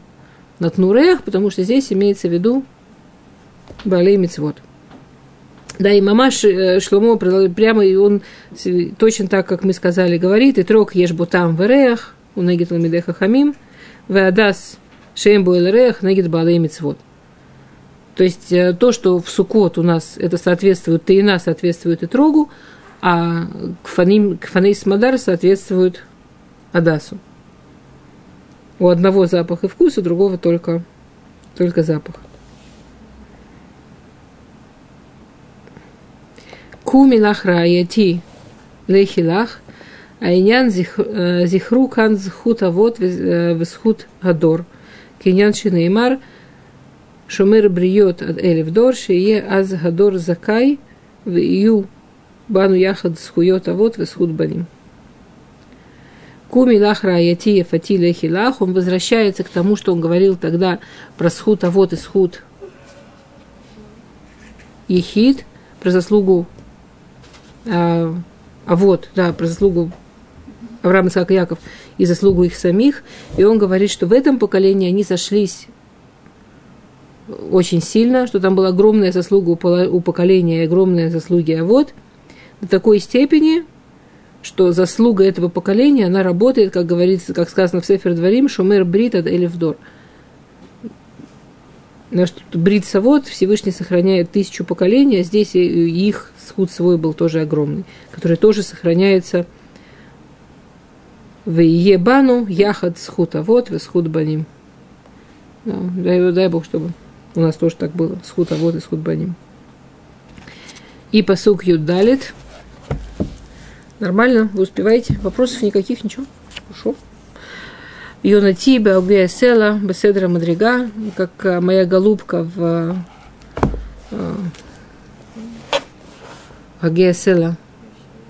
на тнурех», потому что здесь имеется в виду Балей мецвод. Да, и мамаш э, Шломо прямо, и он точно так, как мы сказали, говорит, и трог ешь бутам в реях, у негит ламидеха хамим, веадас шеем буэлерех, негит балей мецвод. То есть э, то, что в Сукот у нас это соответствует, Таина соответствует и Трогу, а Кфаним, Кфаны Смадар соответствует Адасу. У одного запах и вкус, у другого только, только запах. Куми лахраяти лехилах, айнян э, зихру кан зхута вот э, висхут гадор, кинян шинеймар – Шумер бриет от Элев Дорши, Е аз гадор закай, в ю бану яхад схуяот а вот в исхуд баним. Куми лахра аятия фати лехи лах, он возвращается к тому, что он говорил тогда про схуд авот и схуд ехид, про заслугу а, вот, да, про заслугу Авраама Исаак Яков и заслугу их самих. И он говорит, что в этом поколении они сошлись очень сильно, что там была огромная заслуга у поколения огромная заслуги Авод до такой степени, что заслуга этого поколения, она работает, как говорится, как сказано в Сефер Дворим, Шумер Брит от Элифдор. На что Брит Савод Всевышний сохраняет тысячу поколений, а здесь их схуд свой был тоже огромный, который тоже сохраняется в Ебану, Яхад схуд Авод, в схуд Баним. Да, дай, дай Бог, чтобы у нас тоже так было. Схуд Авод и схуд Баним. И посук Юдалит. Нормально, вы успеваете? Вопросов никаких, ничего? Хорошо. Йонати Беогвия Села, Беседра Мадрига, как а, моя голубка в а, Агея Села,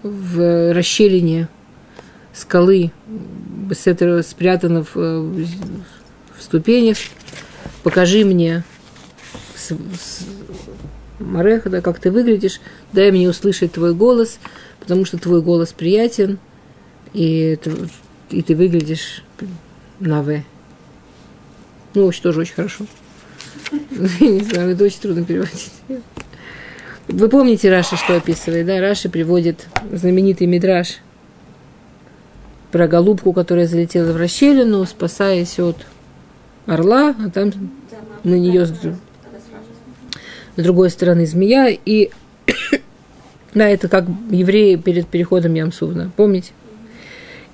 в расщелине скалы, Беседра спрятана в, э, в ступенях. Покажи мне с- с- Мареха, да, как ты выглядишь, дай мне услышать твой голос, потому что твой голос приятен, и, и ты выглядишь на В. Ну, очень, тоже очень хорошо. Не знаю, это очень трудно переводить. Вы помните Раши, что описывает, да? Раши приводит знаменитый мидраж про голубку, которая залетела в расщелину, спасаясь от орла, а там на нее с дру- с другой стороны змея. И да, это как евреи перед переходом Ямсувна, помните?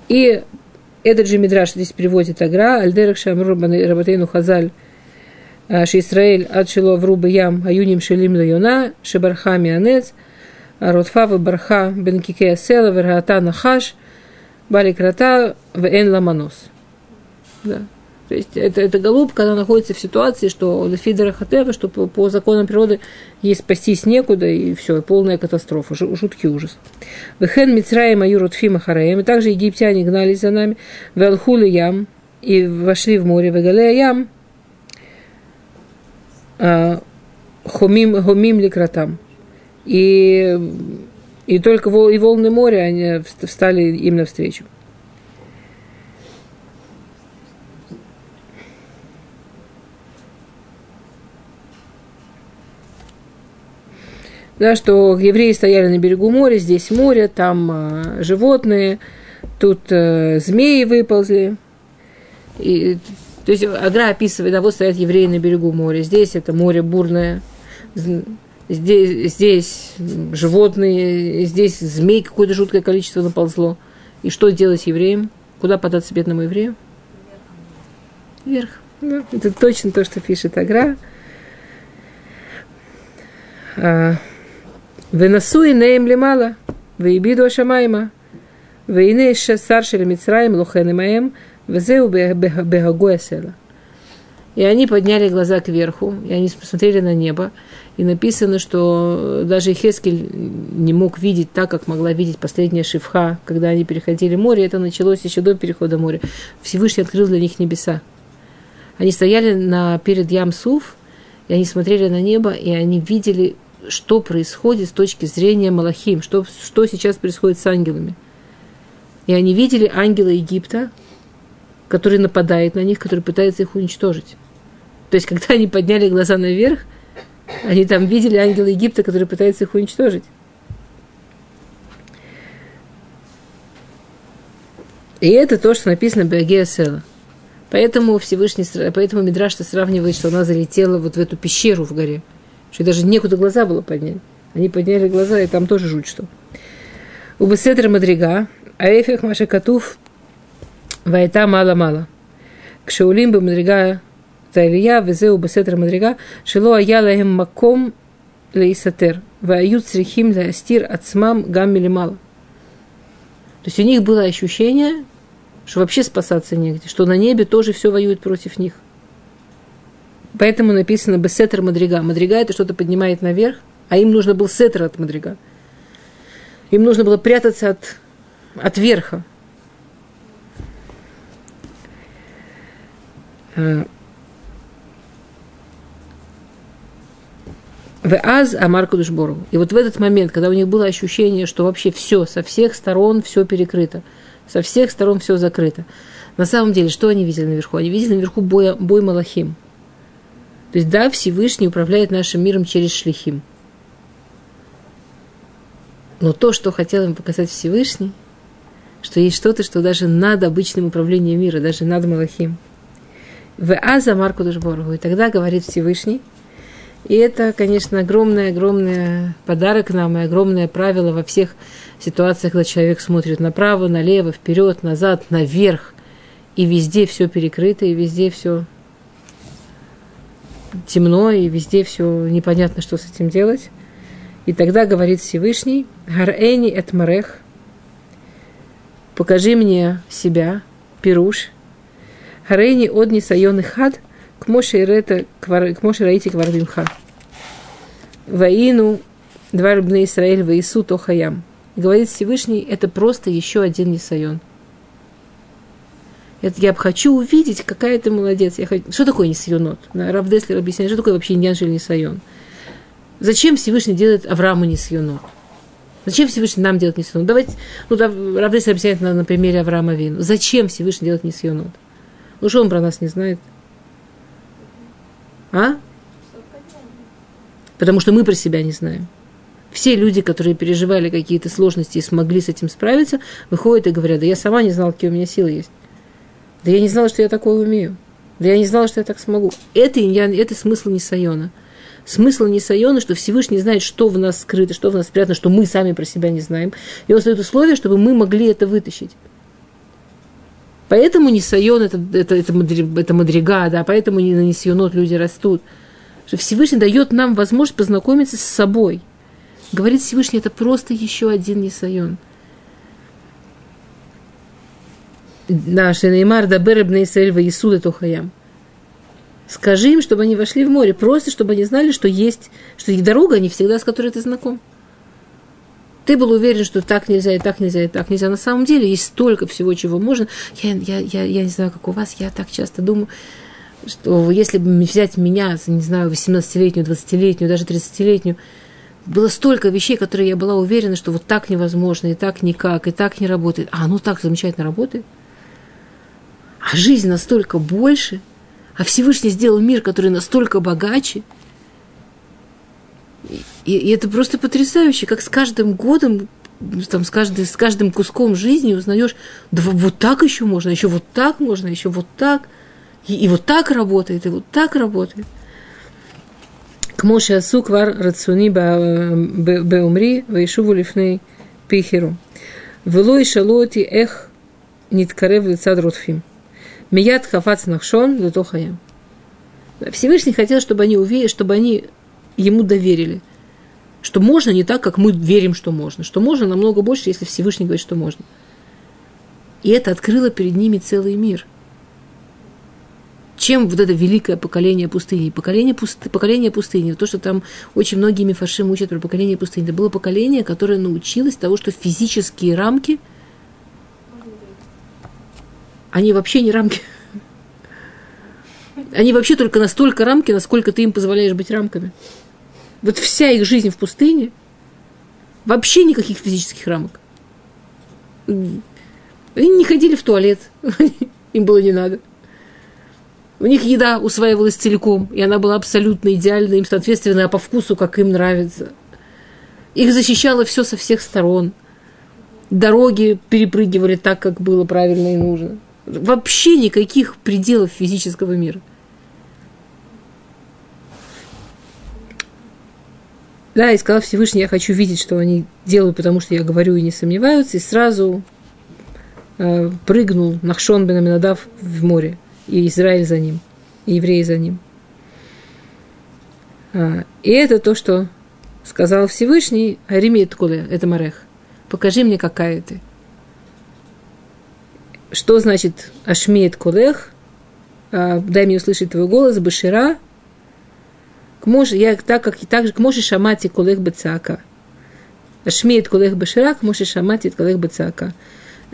И этот же мидраш здесь приводит Агра, Альдерах Шамру Рабатейну Хазаль, а, Шисраэль Адшило Врубы Ям, Аюним Шелим Лайона, Шебарха Мианец, Ротфава Барха Бен Кикея Села, Верхата Нахаш, Баликрата Вен Ламанос. Да. То есть это, эта голубка, она находится в ситуации, что Лефидера Хатева, что по, по законам природы ей спастись некуда, и все, полная катастрофа, жуткий ужас. Вехен Мицраем Аюрут Фима Хараем, и также египтяне гнались за нами, Велхули Ям, и вошли в море, Вегалея Ям, а, Хомим, хомим Ликратам. И, и только и волны моря они встали им навстречу. Да, что евреи стояли на берегу моря, здесь море, там э, животные, тут э, змеи выползли. И, то есть Агра описывает, да, вот стоят евреи на берегу моря, здесь это море бурное, здесь, здесь животные, здесь змей какое-то жуткое количество наползло. И что делать евреям? Куда податься бедному еврею? Вверх. Да, это точно то, что пишет Агра. А, ונשאו עיניהם למעלה, והבידו השמיימה. והנה שר של מצרים לוחן עמהם, וזהו בהגו הסלע. И они подняли глаза кверху, и они посмотрели на небо. И написано, что даже Хескель не мог видеть так, как могла видеть последняя Шифха, когда они переходили море. Это началось еще до перехода моря. Всевышний открыл для них небеса. Они стояли на, перед Ямсуф, и они смотрели на небо, и они видели что происходит с точки зрения Малахим, что, что сейчас происходит с ангелами. И они видели ангела Египта, который нападает на них, который пытается их уничтожить. То есть, когда они подняли глаза наверх, они там видели ангела Египта, который пытается их уничтожить. И это то, что написано в Биогея Села. Поэтому Всевышний, поэтому Мидраш сравнивает, что она залетела вот в эту пещеру в горе – что даже некуда глаза было поднять. Они подняли глаза, и там тоже жуть что. У Беседра Мадрига, а Эфех Маша Катув, Вайта мало-мало. Кшеулим бы Мадрига Таилия, Везеу Беседра Мадрига, Шило Аяла Маком Лейсатер, Вают Срихим Астир Ацмам Гаммили мало. То есть у них было ощущение, что вообще спасаться негде, что на небе тоже все воюет против них. Поэтому написано «бесетер мадрига». Мадрига – это что-то поднимает наверх, а им нужно был сетер от мадрига. Им нужно было прятаться от, от верха. Э, в аз Амар Кудышбору. И вот в этот момент, когда у них было ощущение, что вообще все, со всех сторон все перекрыто, со всех сторон все закрыто. На самом деле, что они видели наверху? Они видели наверху бой, бой Малахим – то есть, да, Всевышний управляет нашим миром через шлихим. Но то, что хотел им показать Всевышний, что есть что-то, что даже над обычным управлением мира, даже над Малахим. В Аза Марку Душборгу. И тогда говорит Всевышний. И это, конечно, огромный-огромный подарок нам и огромное правило во всех ситуациях, когда человек смотрит направо, налево, вперед, назад, наверх. И везде все перекрыто, и везде все темно, и везде все непонятно, что с этим делать. И тогда говорит Всевышний, Гарэни эт марех, покажи мне себя, пируш, Гарэни одни сайон хад, к моше раити квардимха. Ваину, два рубны Израиль, Ваису, Тохаям. Говорит Всевышний, это просто еще один Нисайон – это я хочу увидеть, какая ты молодец. Я хочу... Что такое нисайонот? Рав Деслер объясняет, что такое вообще иньян или нисайон. Зачем Всевышний делает Аврааму нисайонот? Зачем Всевышний нам делает нисайонот? Давайте, ну, да, Рав объясняет на, на примере Авраама Вину. Зачем Всевышний делает нисайонот? Ну, что он про нас не знает? А? Потому что мы про себя не знаем. Все люди, которые переживали какие-то сложности и смогли с этим справиться, выходят и говорят, да я сама не знала, какие у меня силы есть. Да я не знала, что я такое умею. Да я не знала, что я так смогу. Это, я, это смысл Нисайона. Смысл Нисайона, что Всевышний знает, что в нас скрыто, что в нас спрятано, что мы сами про себя не знаем. И он создает условия, чтобы мы могли это вытащить. Поэтому Нисайон это, это, это, это мадрига, да, поэтому на Нисайонот люди растут. Что Всевышний дает нам возможность познакомиться с собой. Говорит Всевышний, это просто еще один Нисайон – Да, Шенеймар Дабер Ибн Исраэль Ваисуда Тухаям. Скажи им, чтобы они вошли в море, просто чтобы они знали, что есть, что их дорога не всегда, с которой ты знаком. Ты был уверен, что так нельзя, и так нельзя, и так нельзя. На самом деле есть столько всего, чего можно. Я, я, я, я не знаю, как у вас, я так часто думаю, что если бы взять меня, не знаю, 18-летнюю, 20-летнюю, даже 30-летнюю, было столько вещей, которые я была уверена, что вот так невозможно, и так никак, и так не работает. А оно так замечательно работает а жизнь настолько больше, а Всевышний сделал мир, который настолько богаче. И, и это просто потрясающе, как с каждым годом, там, с, каждый, с каждым куском жизни узнаешь, да вот так еще можно, еще вот так можно, еще вот так. И, и вот так работает, и вот так работает. К Моше Асуквар Рацуни э, Беумри Вайшуву Лифней Пихеру. Велой Шалоти Эх Ниткарев Лицад Ротфим. Мият хафац нахшон лутохаям. Всевышний хотел, чтобы они увидели, чтобы они ему доверили. Что можно не так, как мы верим, что можно. Что можно намного больше, если Всевышний говорит, что можно. И это открыло перед ними целый мир. Чем вот это великое поколение пустыни? Поколение, пусты, поколение пустыни, то, что там очень многие мифашим учат про поколение пустыни, это было поколение, которое научилось того, что физические рамки – они вообще не рамки. Они вообще только настолько рамки, насколько ты им позволяешь быть рамками. Вот вся их жизнь в пустыне, вообще никаких физических рамок. Они не ходили в туалет, им было не надо. У них еда усваивалась целиком, и она была абсолютно идеальна, им соответственно, по вкусу, как им нравится. Их защищало все со всех сторон. Дороги перепрыгивали так, как было правильно и нужно. Вообще никаких пределов физического мира. Да, и сказал Всевышний, я хочу видеть, что они делают, потому что я говорю и не сомневаются, и сразу э, прыгнул Нахшон бен Аминадав в море, и Израиль за ним, и евреи за ним. А, и это то, что сказал Всевышний, Арими Куле, это Марех. Покажи мне, какая ты. Что значит Ашмеет Колех? А, дай мне услышать твой голос, Башира. Я так как и так же, к Моше Шамати Колех Бацака. Ашмеет Колех Башира, к Моше Шамати Колех Бацака.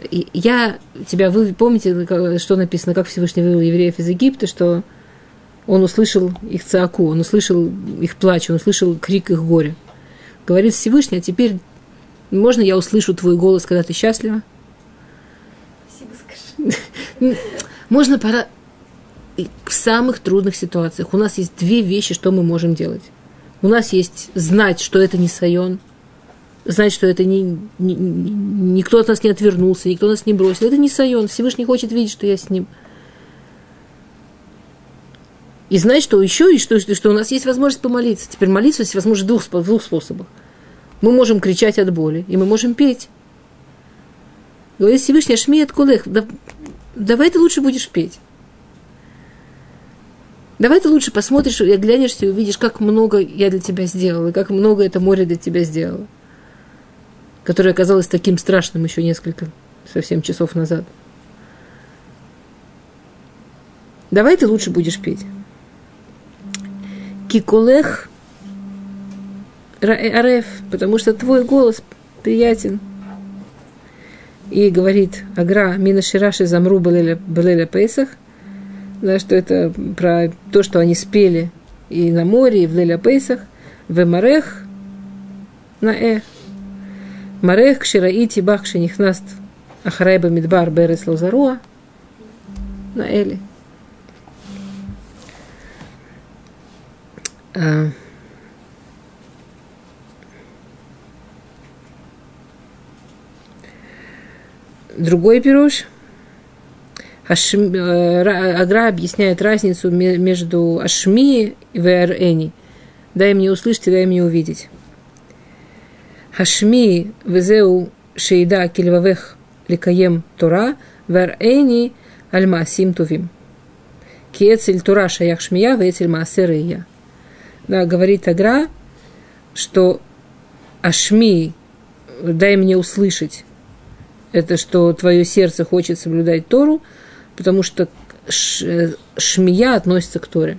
Я тебя, вы помните, что написано, как Всевышний вывел евреев из Египта, что он услышал их цаку, он услышал их плач, он услышал крик их горя. Говорит Всевышний, а теперь можно я услышу твой голос, когда ты счастлива? Можно пора в самых трудных ситуациях. У нас есть две вещи, что мы можем делать. У нас есть знать, что это не сайон, знать, что это не, не, никто от нас не отвернулся, никто нас не бросил. Это не сайон. Всевышний хочет видеть, что я с ним. И знать, что еще, и что, что у нас есть возможность помолиться. Теперь молиться есть возможность в двух, двух способах. Мы можем кричать от боли, и мы можем петь. Говорит Всевышний, Ашми от Кулех, да, давай ты лучше будешь петь. Давай ты лучше посмотришь и оглянешься и увидишь, как много я для тебя сделала, и как много это море для тебя сделало, которое оказалось таким страшным еще несколько совсем часов назад. Давай ты лучше будешь петь. Кикулех Ареф, потому что твой голос приятен – и говорит Агра Мина Шираши Замру Балеля Пейсах, да, что это про то, что они спели и на море, и в Леля Пейсах, в Марех на Э. Марех Кшираити Бах Шенихнаст Ахарайба Мидбар Берес Лозаруа на Эли. Другой пируш. Ашми, э, Агра объясняет разницу между Ашми и Верэни. Дай мне услышать, дай мне увидеть. Хашми везеу шейда кильвавех ликаем Тора, верэни альмасим тувим. Киэцель Тора шаях шмия, вэцель маасерыя. Да, говорит Агра, что Ашми, дай мне услышать, это что твое сердце хочет соблюдать Тору, потому что ш, шмия относится к Торе.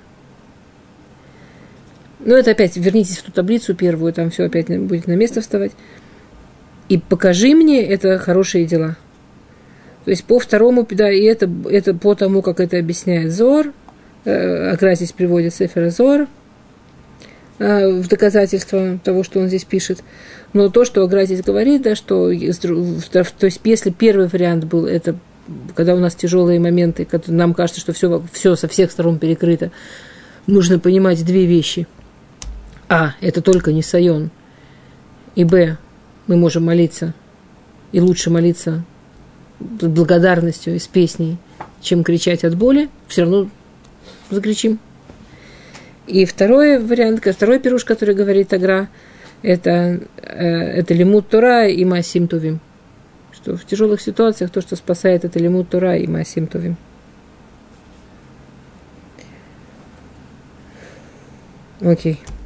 Ну, это опять, вернитесь в ту таблицу первую, там все опять будет на место вставать. И покажи мне это хорошие дела. То есть по второму, да, и это, это по тому, как это объясняет Зор, э, Агразис приводит Сефера Зор э, в доказательство того, что он здесь пишет. Но то, что Агразис говорит, да, что то есть если первый вариант был, это когда у нас тяжелые моменты, когда нам кажется, что все, все со всех сторон перекрыто, нужно понимать две вещи. А, это только не Сайон. И Б, мы можем молиться, и лучше молиться с благодарностью и с песней, чем кричать от боли, все равно закричим. И второй вариант, второй пируш, который говорит Агра, это, э, это лимут Тура и Масим Тувим. Что в тяжелых ситуациях то, что спасает, это лимут Тура и Масим Тувим. Окей. Okay.